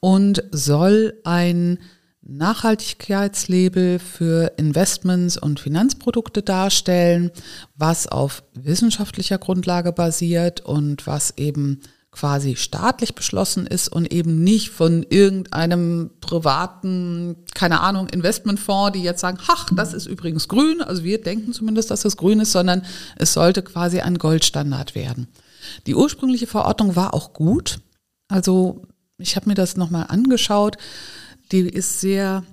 Speaker 2: und soll ein Nachhaltigkeitslabel für Investments und Finanzprodukte darstellen, was auf wissenschaftlicher Grundlage basiert und was eben quasi staatlich beschlossen ist und eben nicht von irgendeinem privaten, keine Ahnung, Investmentfonds, die jetzt sagen, ach, das ist übrigens grün, also wir denken zumindest, dass es grün ist, sondern es sollte quasi ein Goldstandard werden. Die ursprüngliche Verordnung war auch gut. Also ich habe mir das nochmal angeschaut. Die ist sehr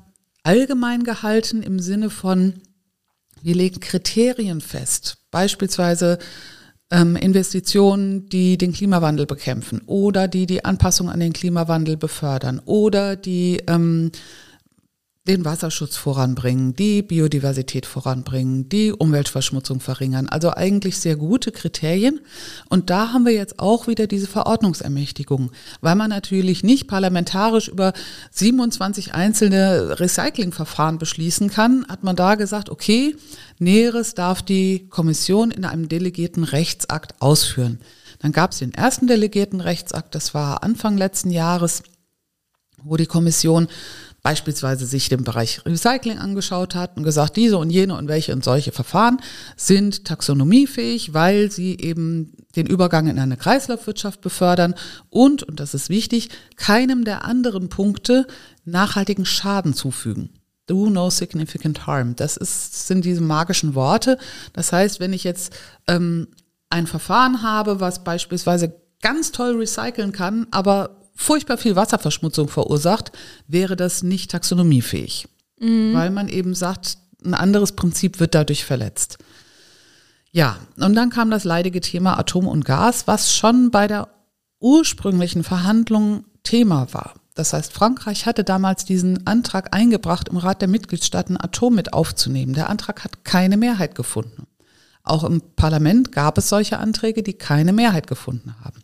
Speaker 2: allgemein gehalten im Sinne von, wir legen Kriterien fest, beispielsweise ähm, Investitionen, die den Klimawandel bekämpfen oder die die Anpassung an den Klimawandel befördern oder die ähm, den Wasserschutz voranbringen, die Biodiversität voranbringen, die Umweltverschmutzung verringern. Also eigentlich sehr gute Kriterien. Und da haben wir jetzt auch wieder diese Verordnungsermächtigung, weil man natürlich nicht parlamentarisch über 27 einzelne Recyclingverfahren beschließen kann, hat man da gesagt, okay, Näheres darf die Kommission in einem delegierten Rechtsakt ausführen. Dann gab es den ersten delegierten Rechtsakt, das war Anfang letzten Jahres, wo die Kommission beispielsweise sich den Bereich Recycling angeschaut hat und gesagt, diese und jene und welche und solche Verfahren sind taxonomiefähig, weil sie eben den Übergang in eine Kreislaufwirtschaft befördern und, und das ist wichtig, keinem der anderen Punkte nachhaltigen Schaden zufügen. Do no significant harm. Das ist, sind diese magischen Worte. Das heißt, wenn ich jetzt ähm, ein Verfahren habe, was beispielsweise ganz toll recyceln kann, aber furchtbar viel Wasserverschmutzung verursacht, wäre das nicht taxonomiefähig. Mhm. Weil man eben sagt, ein anderes Prinzip wird dadurch verletzt. Ja, und dann kam das leidige Thema Atom und Gas, was schon bei der ursprünglichen Verhandlung Thema war. Das heißt, Frankreich hatte damals diesen Antrag eingebracht, im Rat der Mitgliedstaaten Atom mit aufzunehmen. Der Antrag hat keine Mehrheit gefunden. Auch im Parlament gab es solche Anträge, die keine Mehrheit gefunden haben.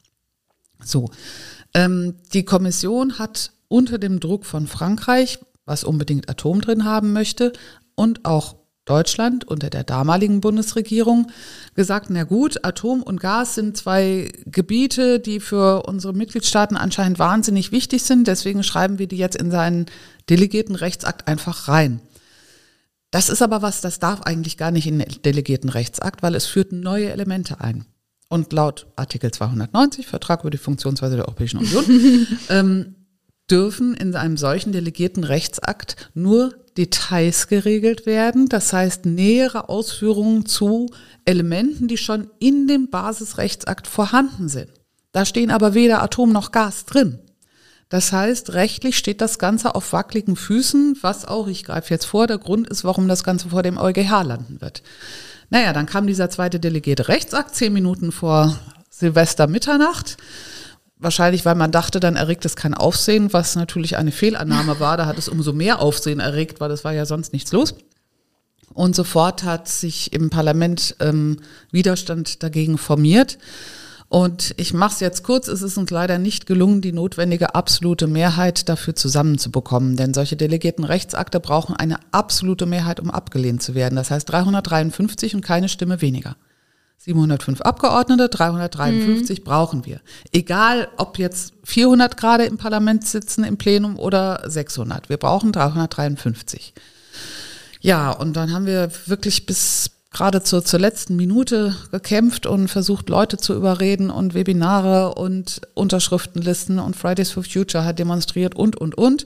Speaker 2: So, ähm, die Kommission hat unter dem Druck von Frankreich, was unbedingt Atom drin haben möchte, und auch Deutschland unter der damaligen Bundesregierung gesagt, na gut, Atom und Gas sind zwei Gebiete, die für unsere Mitgliedstaaten anscheinend wahnsinnig wichtig sind. Deswegen schreiben wir die jetzt in seinen delegierten Rechtsakt einfach rein. Das ist aber was, das darf eigentlich gar nicht in den delegierten Rechtsakt, weil es führt neue Elemente ein. Und laut Artikel 290, Vertrag über die Funktionsweise der Europäischen Union, ähm, dürfen in einem solchen delegierten Rechtsakt nur Details geregelt werden, das heißt nähere Ausführungen zu Elementen, die schon in dem Basisrechtsakt vorhanden sind. Da stehen aber weder Atom noch Gas drin. Das heißt, rechtlich steht das Ganze auf wackeligen Füßen, was auch, ich greife jetzt vor, der Grund ist, warum das Ganze vor dem EuGH landen wird. Naja, dann kam dieser zweite delegierte Rechtsakt zehn Minuten vor Silvester Mitternacht. Wahrscheinlich, weil man dachte, dann erregt es kein Aufsehen, was natürlich eine Fehlannahme war. Da hat es umso mehr Aufsehen erregt, weil das war ja sonst nichts los. Und sofort hat sich im Parlament ähm, Widerstand dagegen formiert. Und ich mache es jetzt kurz, es ist uns leider nicht gelungen, die notwendige absolute Mehrheit dafür zusammenzubekommen. Denn solche delegierten Rechtsakte brauchen eine absolute Mehrheit, um abgelehnt zu werden. Das heißt 353 und keine Stimme weniger. 705 Abgeordnete, 353 mhm. brauchen wir. Egal, ob jetzt 400 gerade im Parlament sitzen im Plenum oder 600. Wir brauchen 353. Ja, und dann haben wir wirklich bis gerade zur, zur letzten Minute gekämpft und versucht, Leute zu überreden und Webinare und Unterschriftenlisten und Fridays for Future hat demonstriert und, und, und.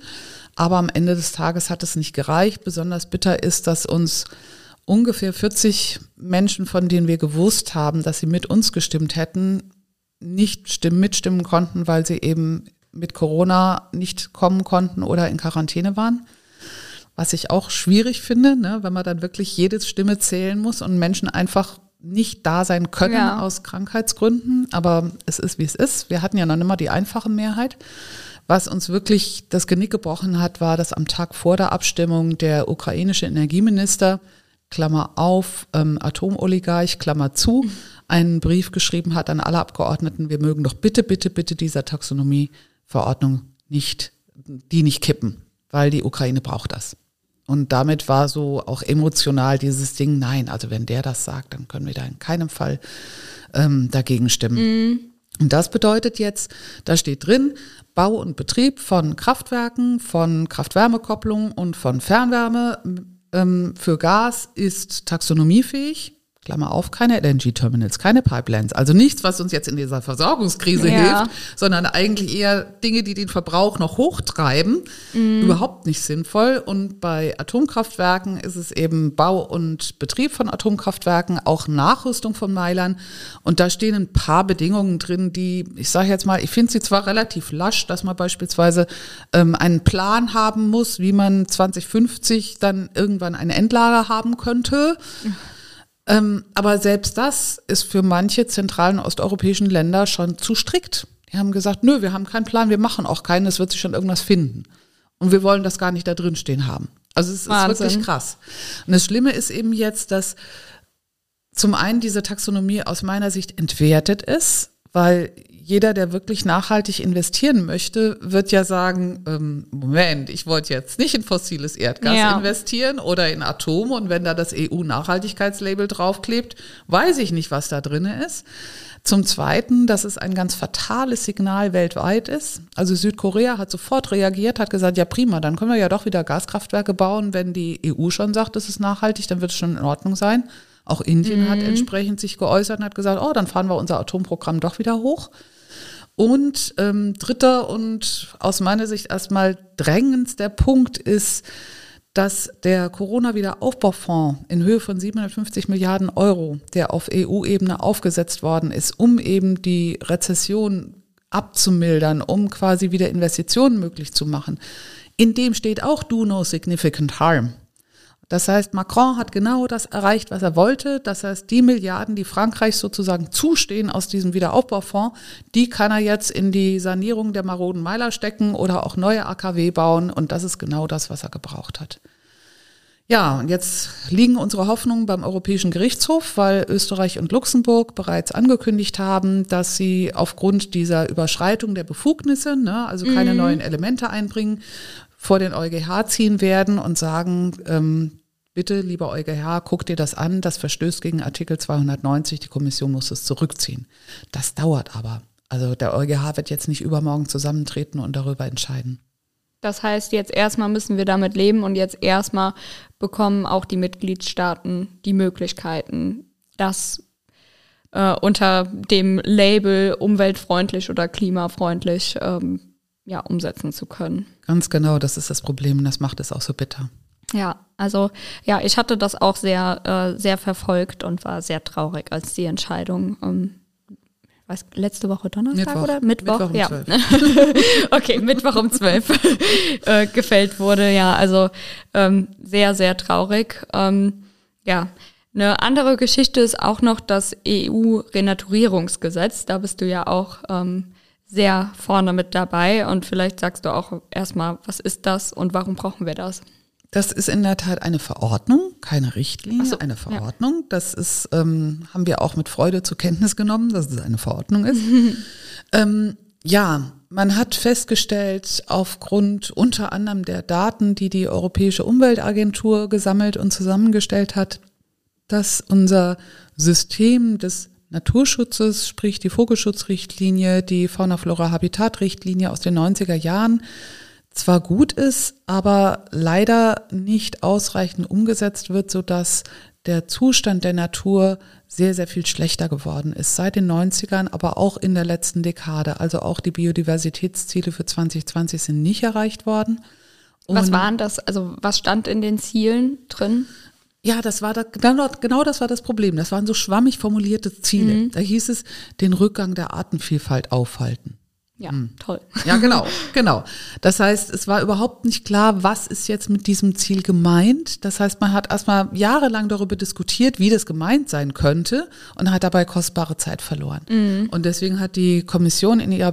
Speaker 2: Aber am Ende des Tages hat es nicht gereicht. Besonders bitter ist, dass uns ungefähr 40 Menschen, von denen wir gewusst haben, dass sie mit uns gestimmt hätten, nicht stimmen, mitstimmen konnten, weil sie eben mit Corona nicht kommen konnten oder in Quarantäne waren was ich auch schwierig finde, ne, wenn man dann wirklich jede Stimme zählen muss und Menschen einfach nicht da sein können ja. aus Krankheitsgründen. Aber es ist, wie es ist. Wir hatten ja noch immer die einfache Mehrheit. Was uns wirklich das Genick gebrochen hat, war, dass am Tag vor der Abstimmung der ukrainische Energieminister, Klammer auf, ähm, Atomoligarch, Klammer zu, einen Brief geschrieben hat an alle Abgeordneten, wir mögen doch bitte, bitte, bitte dieser Taxonomieverordnung nicht, die nicht kippen, weil die Ukraine braucht das. Und damit war so auch emotional dieses Ding, nein, also wenn der das sagt, dann können wir da in keinem Fall ähm, dagegen stimmen. Mhm. Und das bedeutet jetzt, da steht drin, Bau und Betrieb von Kraftwerken, von Kraft-Wärme-Kopplung und von Fernwärme ähm, für Gas ist taxonomiefähig. Klammer auf, keine LNG-Terminals, keine Pipelines. Also nichts, was uns jetzt in dieser Versorgungskrise ja. hilft, sondern eigentlich eher Dinge, die den Verbrauch noch hochtreiben. Mhm. Überhaupt nicht sinnvoll. Und bei Atomkraftwerken ist es eben Bau und Betrieb von Atomkraftwerken, auch Nachrüstung von Meilern. Und da stehen ein paar Bedingungen drin, die, ich sage jetzt mal, ich finde sie zwar relativ lasch, dass man beispielsweise ähm, einen Plan haben muss, wie man 2050 dann irgendwann ein Endlager haben könnte. Mhm ähm, aber selbst das ist für manche zentralen osteuropäischen Länder schon zu strikt. Die haben gesagt, nö, wir haben keinen Plan, wir machen auch keinen, es wird sich schon irgendwas finden. Und wir wollen das gar nicht da drin stehen haben. Also es Wahnsinn. ist wirklich krass. Und das Schlimme ist eben jetzt, dass zum einen diese Taxonomie aus meiner Sicht entwertet ist, weil jeder, der wirklich nachhaltig investieren möchte, wird ja sagen, ähm, Moment, ich wollte jetzt nicht in fossiles Erdgas ja. investieren oder in Atom und wenn da das EU-Nachhaltigkeitslabel draufklebt, weiß ich nicht, was da drin ist. Zum Zweiten, dass es ein ganz fatales Signal weltweit ist. Also Südkorea hat sofort reagiert, hat gesagt, ja prima, dann können wir ja doch wieder Gaskraftwerke bauen, wenn die EU schon sagt, es ist nachhaltig, dann wird es schon in Ordnung sein. Auch Indien mhm. hat entsprechend sich geäußert und hat gesagt, oh, dann fahren wir unser Atomprogramm doch wieder hoch. Und ähm, dritter und aus meiner Sicht erstmal drängendster Punkt ist, dass der Corona-Wiederaufbaufonds in Höhe von 750 Milliarden Euro, der auf EU-Ebene aufgesetzt worden ist, um eben die Rezession abzumildern, um quasi wieder Investitionen möglich zu machen, in dem steht auch Do No Significant Harm. Das heißt, Macron hat genau das erreicht, was er wollte. Das heißt, die Milliarden, die Frankreich sozusagen zustehen aus diesem Wiederaufbaufonds, die kann er jetzt in die Sanierung der maroden Meiler stecken oder auch neue AKW bauen. Und das ist genau das, was er gebraucht hat. Ja, und jetzt liegen unsere Hoffnungen beim Europäischen Gerichtshof, weil Österreich und Luxemburg bereits angekündigt haben, dass sie aufgrund dieser Überschreitung der Befugnisse, ne, also keine mhm. neuen Elemente einbringen, vor den EuGH ziehen werden und sagen, ähm, bitte, lieber EuGH, guck dir das an, das verstößt gegen Artikel 290, die Kommission muss es zurückziehen. Das dauert aber. Also der EuGH wird jetzt nicht übermorgen zusammentreten und darüber entscheiden.
Speaker 1: Das heißt, jetzt erstmal müssen wir damit leben und jetzt erstmal bekommen auch die Mitgliedstaaten die Möglichkeiten, das äh, unter dem Label umweltfreundlich oder klimafreundlich ähm, ja, umsetzen zu können.
Speaker 2: Ganz genau, das ist das Problem und das macht es auch so bitter.
Speaker 1: Ja, also ja, ich hatte das auch sehr, äh, sehr verfolgt und war sehr traurig, als die Entscheidung ähm, weiß, letzte Woche Donnerstag
Speaker 2: Mittwoch.
Speaker 1: oder Mittwoch?
Speaker 2: Mittwoch um
Speaker 1: ja.
Speaker 2: 12.
Speaker 1: okay, Mittwoch um 12 äh, gefällt wurde. Ja, also ähm, sehr, sehr traurig. Ähm, ja, eine andere Geschichte ist auch noch das EU-Renaturierungsgesetz. Da bist du ja auch ähm, sehr vorne mit dabei und vielleicht sagst du auch erstmal, was ist das und warum brauchen wir das?
Speaker 2: Das ist in der Tat eine Verordnung, keine Richtlinie,
Speaker 1: so,
Speaker 2: eine Verordnung. Das ist, ähm, haben wir auch mit Freude zur Kenntnis genommen, dass es eine Verordnung ist. ähm, ja, man hat festgestellt, aufgrund unter anderem der Daten, die die Europäische Umweltagentur gesammelt und zusammengestellt hat, dass unser System des Naturschutzes, sprich die Vogelschutzrichtlinie, die Fauna-Flora-Habitat-Richtlinie aus den 90er Jahren, zwar gut ist, aber leider nicht ausreichend umgesetzt wird, sodass der Zustand der Natur sehr, sehr viel schlechter geworden ist. Seit den 90ern, aber auch in der letzten Dekade. Also auch die Biodiversitätsziele für 2020 sind nicht erreicht worden.
Speaker 1: was
Speaker 2: Und-
Speaker 1: waren das? Also was stand in den Zielen drin?
Speaker 2: Ja, das war da, genau, genau das war das Problem. Das waren so schwammig formulierte Ziele. Da hieß es, den Rückgang der Artenvielfalt aufhalten.
Speaker 1: Ja,
Speaker 2: Hm.
Speaker 1: toll.
Speaker 2: Ja, genau, genau. Das heißt, es war überhaupt nicht klar, was ist jetzt mit diesem Ziel gemeint. Das heißt, man hat erstmal jahrelang darüber diskutiert, wie das gemeint sein könnte und hat dabei kostbare Zeit verloren. Und deswegen hat die Kommission in ihrer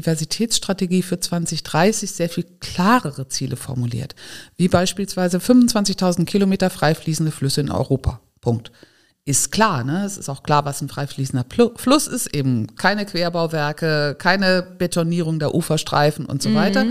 Speaker 2: Biodiversitätsstrategie für 2030 sehr viel klarere Ziele formuliert, wie beispielsweise 25.000 Kilometer freifließende Flüsse in Europa. Punkt ist klar, ne? Es ist auch klar, was ein freifließender Plu- Fluss ist, eben keine Querbauwerke, keine Betonierung der Uferstreifen und so weiter.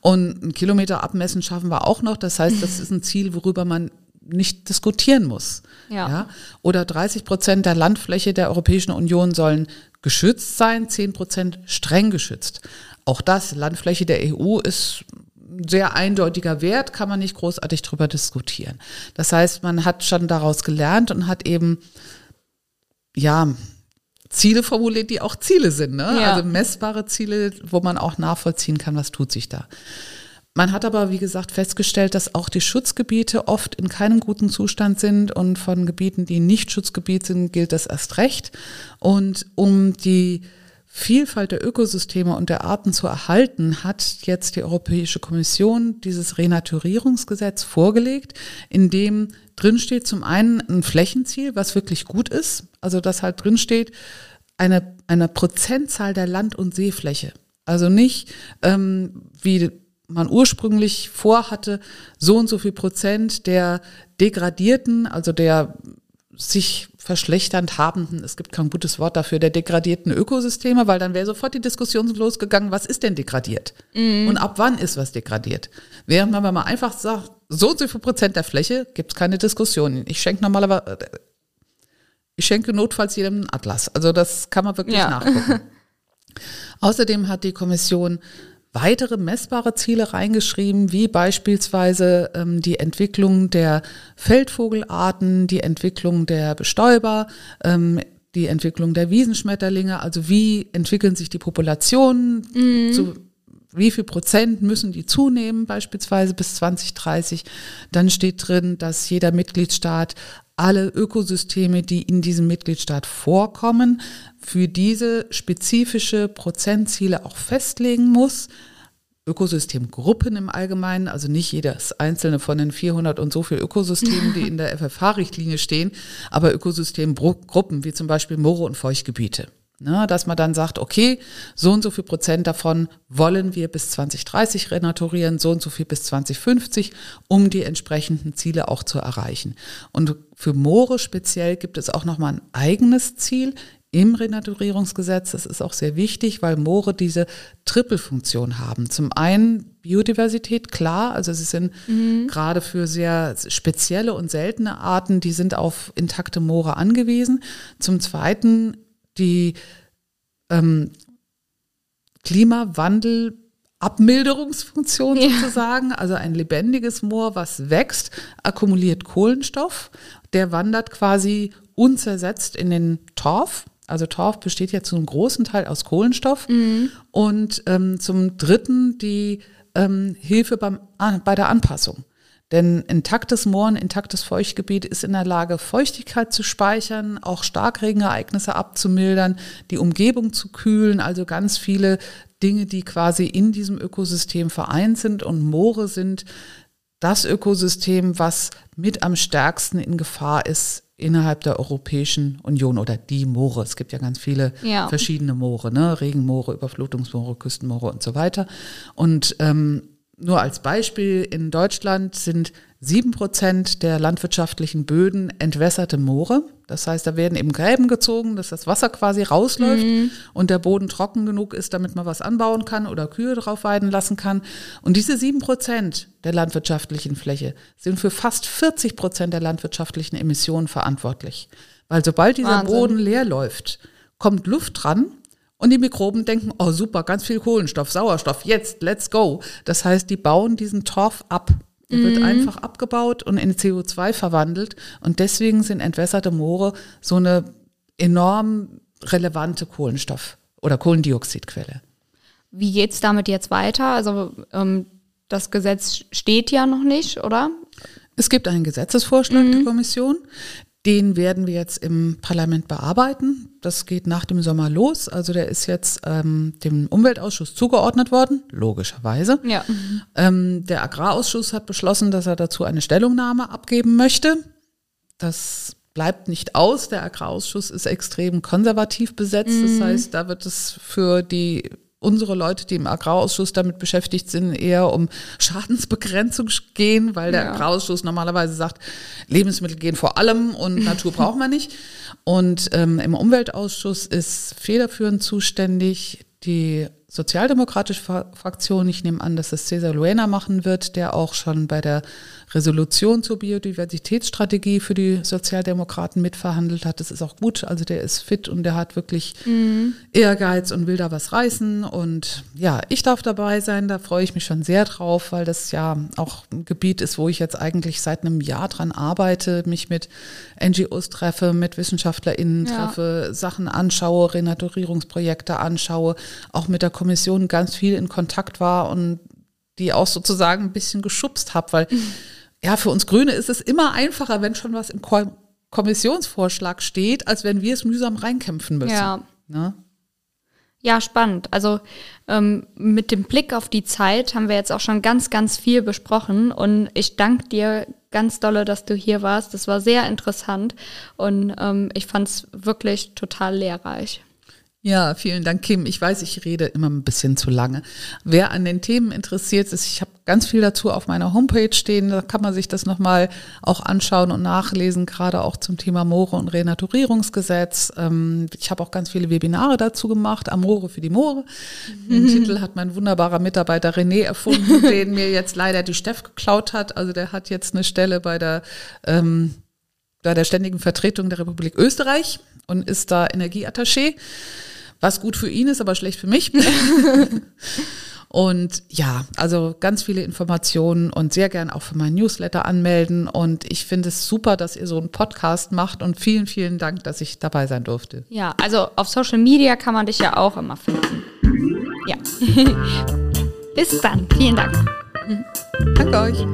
Speaker 2: Und ein Kilometer abmessen schaffen wir auch noch. Das heißt, das ist ein Ziel, worüber man nicht diskutieren muss.
Speaker 1: Ja.
Speaker 2: Oder 30 Prozent der Landfläche der Europäischen Union sollen geschützt sein, 10 Prozent streng geschützt. Auch das, Landfläche der EU ist ein sehr eindeutiger Wert, kann man nicht großartig drüber diskutieren. Das heißt, man hat schon daraus gelernt und hat eben, ja, Ziele formuliert, die auch Ziele sind, ne?
Speaker 1: Ja.
Speaker 2: Also messbare Ziele, wo man auch nachvollziehen kann, was tut sich da. Man hat aber, wie gesagt, festgestellt, dass auch die Schutzgebiete oft in keinem guten Zustand sind und von Gebieten, die nicht Schutzgebiet sind, gilt das erst recht. Und um die Vielfalt der Ökosysteme und der Arten zu erhalten, hat jetzt die Europäische Kommission dieses Renaturierungsgesetz vorgelegt, in dem drinsteht zum einen ein Flächenziel, was wirklich gut ist, also dass halt drinsteht, eine, eine Prozentzahl der Land- und Seefläche. Also nicht, ähm, wie man ursprünglich vorhatte, so und so viel Prozent der degradierten, also der sich verschlechternd habenden, es gibt kein gutes Wort dafür, der degradierten Ökosysteme, weil dann wäre sofort die Diskussion losgegangen, was ist denn degradiert? Und ab wann ist was degradiert? Während man mal einfach sagt, so und so viel Prozent der Fläche, gibt es keine Diskussion. Ich schenke normalerweise, ich schenke notfalls jedem einen Atlas. Also das kann man wirklich
Speaker 1: Ja.
Speaker 2: nachgucken. Außerdem hat die Kommission weitere messbare Ziele reingeschrieben, wie beispielsweise ähm, die Entwicklung der Feldvogelarten, die Entwicklung der Bestäuber, ähm, die Entwicklung der Wiesenschmetterlinge, also wie entwickeln sich die Populationen, zu wie viel Prozent müssen die zunehmen, beispielsweise bis 2030. Dann steht drin, dass jeder Mitgliedstaat alle Ökosysteme, die in diesem Mitgliedstaat vorkommen, für diese spezifische Prozentziele auch festlegen muss. Ökosystemgruppen im Allgemeinen, also nicht jedes einzelne von den 400 und so viel Ökosystemen, die in der FFH-Richtlinie stehen, aber Ökosystemgruppen wie zum Beispiel Moore und Feuchtgebiete. Ne, dass man dann sagt, okay, so und so viel Prozent davon wollen wir bis 2030 renaturieren, so und so viel bis 2050, um die entsprechenden Ziele auch zu erreichen. Und für Moore speziell gibt es auch nochmal ein eigenes Ziel im Renaturierungsgesetz. Das ist auch sehr wichtig, weil Moore diese Trippelfunktion haben. Zum einen Biodiversität, klar, also sie sind gerade für sehr spezielle und seltene Arten, die sind auf intakte Moore angewiesen. Zum zweiten die ähm, Klimawandel Abmilderungsfunktion
Speaker 1: Ja.
Speaker 2: sozusagen, also ein lebendiges Moor, was wächst, akkumuliert Kohlenstoff, der wandert quasi unzersetzt in den Torf. Also Torf besteht ja zu einem großen Teil aus Kohlenstoff. Und ähm, zum Dritten die ähm, Hilfe beim, bei der Anpassung. Denn intaktes Moor, ein intaktes Feuchtgebiet ist in der Lage, Feuchtigkeit zu speichern, auch Starkregenereignisse abzumildern, die Umgebung zu kühlen, also ganz viele Dinge, die quasi in diesem Ökosystem vereint sind. Und Moore sind das Ökosystem, was mit am stärksten in Gefahr ist innerhalb der Europäischen Union oder die Moore. Es gibt ja ganz viele ja. verschiedene Moore, ne? Regenmoore, Überflutungsmoore, Küstenmoore und so weiter. Und ähm, nur als Beispiel, in Deutschland sind sieben Prozent der landwirtschaftlichen Böden entwässerte Moore. Das heißt, da werden eben Gräben gezogen, dass das Wasser quasi rausläuft mhm. und der Boden trocken genug ist, damit man was anbauen kann oder Kühe drauf weiden lassen kann. Und diese sieben Prozent der landwirtschaftlichen Fläche sind für fast 40 Prozent der landwirtschaftlichen Emissionen verantwortlich. Weil sobald dieser Wahnsinn. Boden leer läuft, kommt Luft dran und die Mikroben denken, oh super, ganz viel Kohlenstoff, Sauerstoff, jetzt, let's go. Das heißt, die bauen diesen Torf ab. Der mhm. wird einfach abgebaut und in CO2 verwandelt. Und deswegen sind entwässerte Moore so eine enorm relevante Kohlenstoff- oder Kohlendioxidquelle.
Speaker 1: Wie geht es damit jetzt weiter? Also ähm, das Gesetz steht ja noch nicht, oder?
Speaker 2: Es gibt einen Gesetzesvorschlag mhm. der Kommission. Den werden wir jetzt im Parlament bearbeiten. Das geht nach dem Sommer los. Also der ist jetzt ähm, dem Umweltausschuss zugeordnet worden, logischerweise. Ja. Ähm, der Agrarausschuss hat beschlossen, dass er dazu eine Stellungnahme abgeben möchte. Das bleibt nicht aus. Der Agrarausschuss ist extrem konservativ besetzt. Mhm. Das heißt, da wird es für die unsere Leute, die im Agrarausschuss damit beschäftigt sind, eher um Schadensbegrenzung gehen, weil der ja. Agrarausschuss normalerweise sagt, Lebensmittel gehen vor allem und Natur braucht man nicht. Und ähm, im Umweltausschuss ist federführend zuständig die sozialdemokratische Fraktion. Ich nehme an, dass das Cesar Luena machen wird, der auch schon bei der Resolution zur Biodiversitätsstrategie für die Sozialdemokraten mitverhandelt hat. Das ist auch gut. Also der ist fit und der hat wirklich mhm. Ehrgeiz und will da was reißen. Und ja, ich darf dabei sein. Da freue ich mich schon sehr drauf, weil das ja auch ein Gebiet ist, wo ich jetzt eigentlich seit einem Jahr dran arbeite, mich mit NGOs treffe, mit WissenschaftlerInnen ja. treffe, Sachen anschaue, Renaturierungsprojekte anschaue, auch mit der Kommission ganz viel in Kontakt war und die auch sozusagen ein bisschen geschubst habe, weil mhm ja, für uns Grüne ist es immer einfacher, wenn schon was im Ko Kommissionsvorschlag steht, als wenn wir es mühsam reinkämpfen müssen. Ja. Ne?
Speaker 1: Ja, spannend. Also ähm, mit dem Blick auf die Zeit haben wir jetzt auch schon ganz, ganz viel besprochen und ich danke dir ganz dolle, dass du hier warst. Das war sehr interessant und ähm, ich fand es wirklich total lehrreich.
Speaker 2: Ja, vielen Dank, Kim. Ich weiß, ich rede immer ein bisschen zu lange. Wer an den Themen interessiert ist, ich habe ganz viel dazu auf meiner Homepage stehen. Da kann man sich das nochmal auch anschauen und nachlesen, gerade auch zum Thema Moore und Renaturierungsgesetz. Ähm, ich habe auch ganz viele Webinare dazu gemacht, Amore für die Moore. Den mhm. Titel hat mein wunderbarer Mitarbeiter René erfunden, den mir jetzt leider die Steff geklaut hat. Also der hat jetzt eine Stelle bei der ähm, bei der ständigen Vertretung der Republik Österreich und ist da Energieattaché was gut für ihn ist, aber schlecht für mich. und ja, also ganz viele Informationen und sehr gern auch für meinen Newsletter anmelden. Und ich finde es super, dass ihr so einen Podcast macht und vielen, vielen Dank, dass ich dabei sein durfte.
Speaker 1: Ja, also auf Social Media kann man dich ja auch immer finden. Ja. Bis dann. Vielen Dank.
Speaker 2: Danke euch.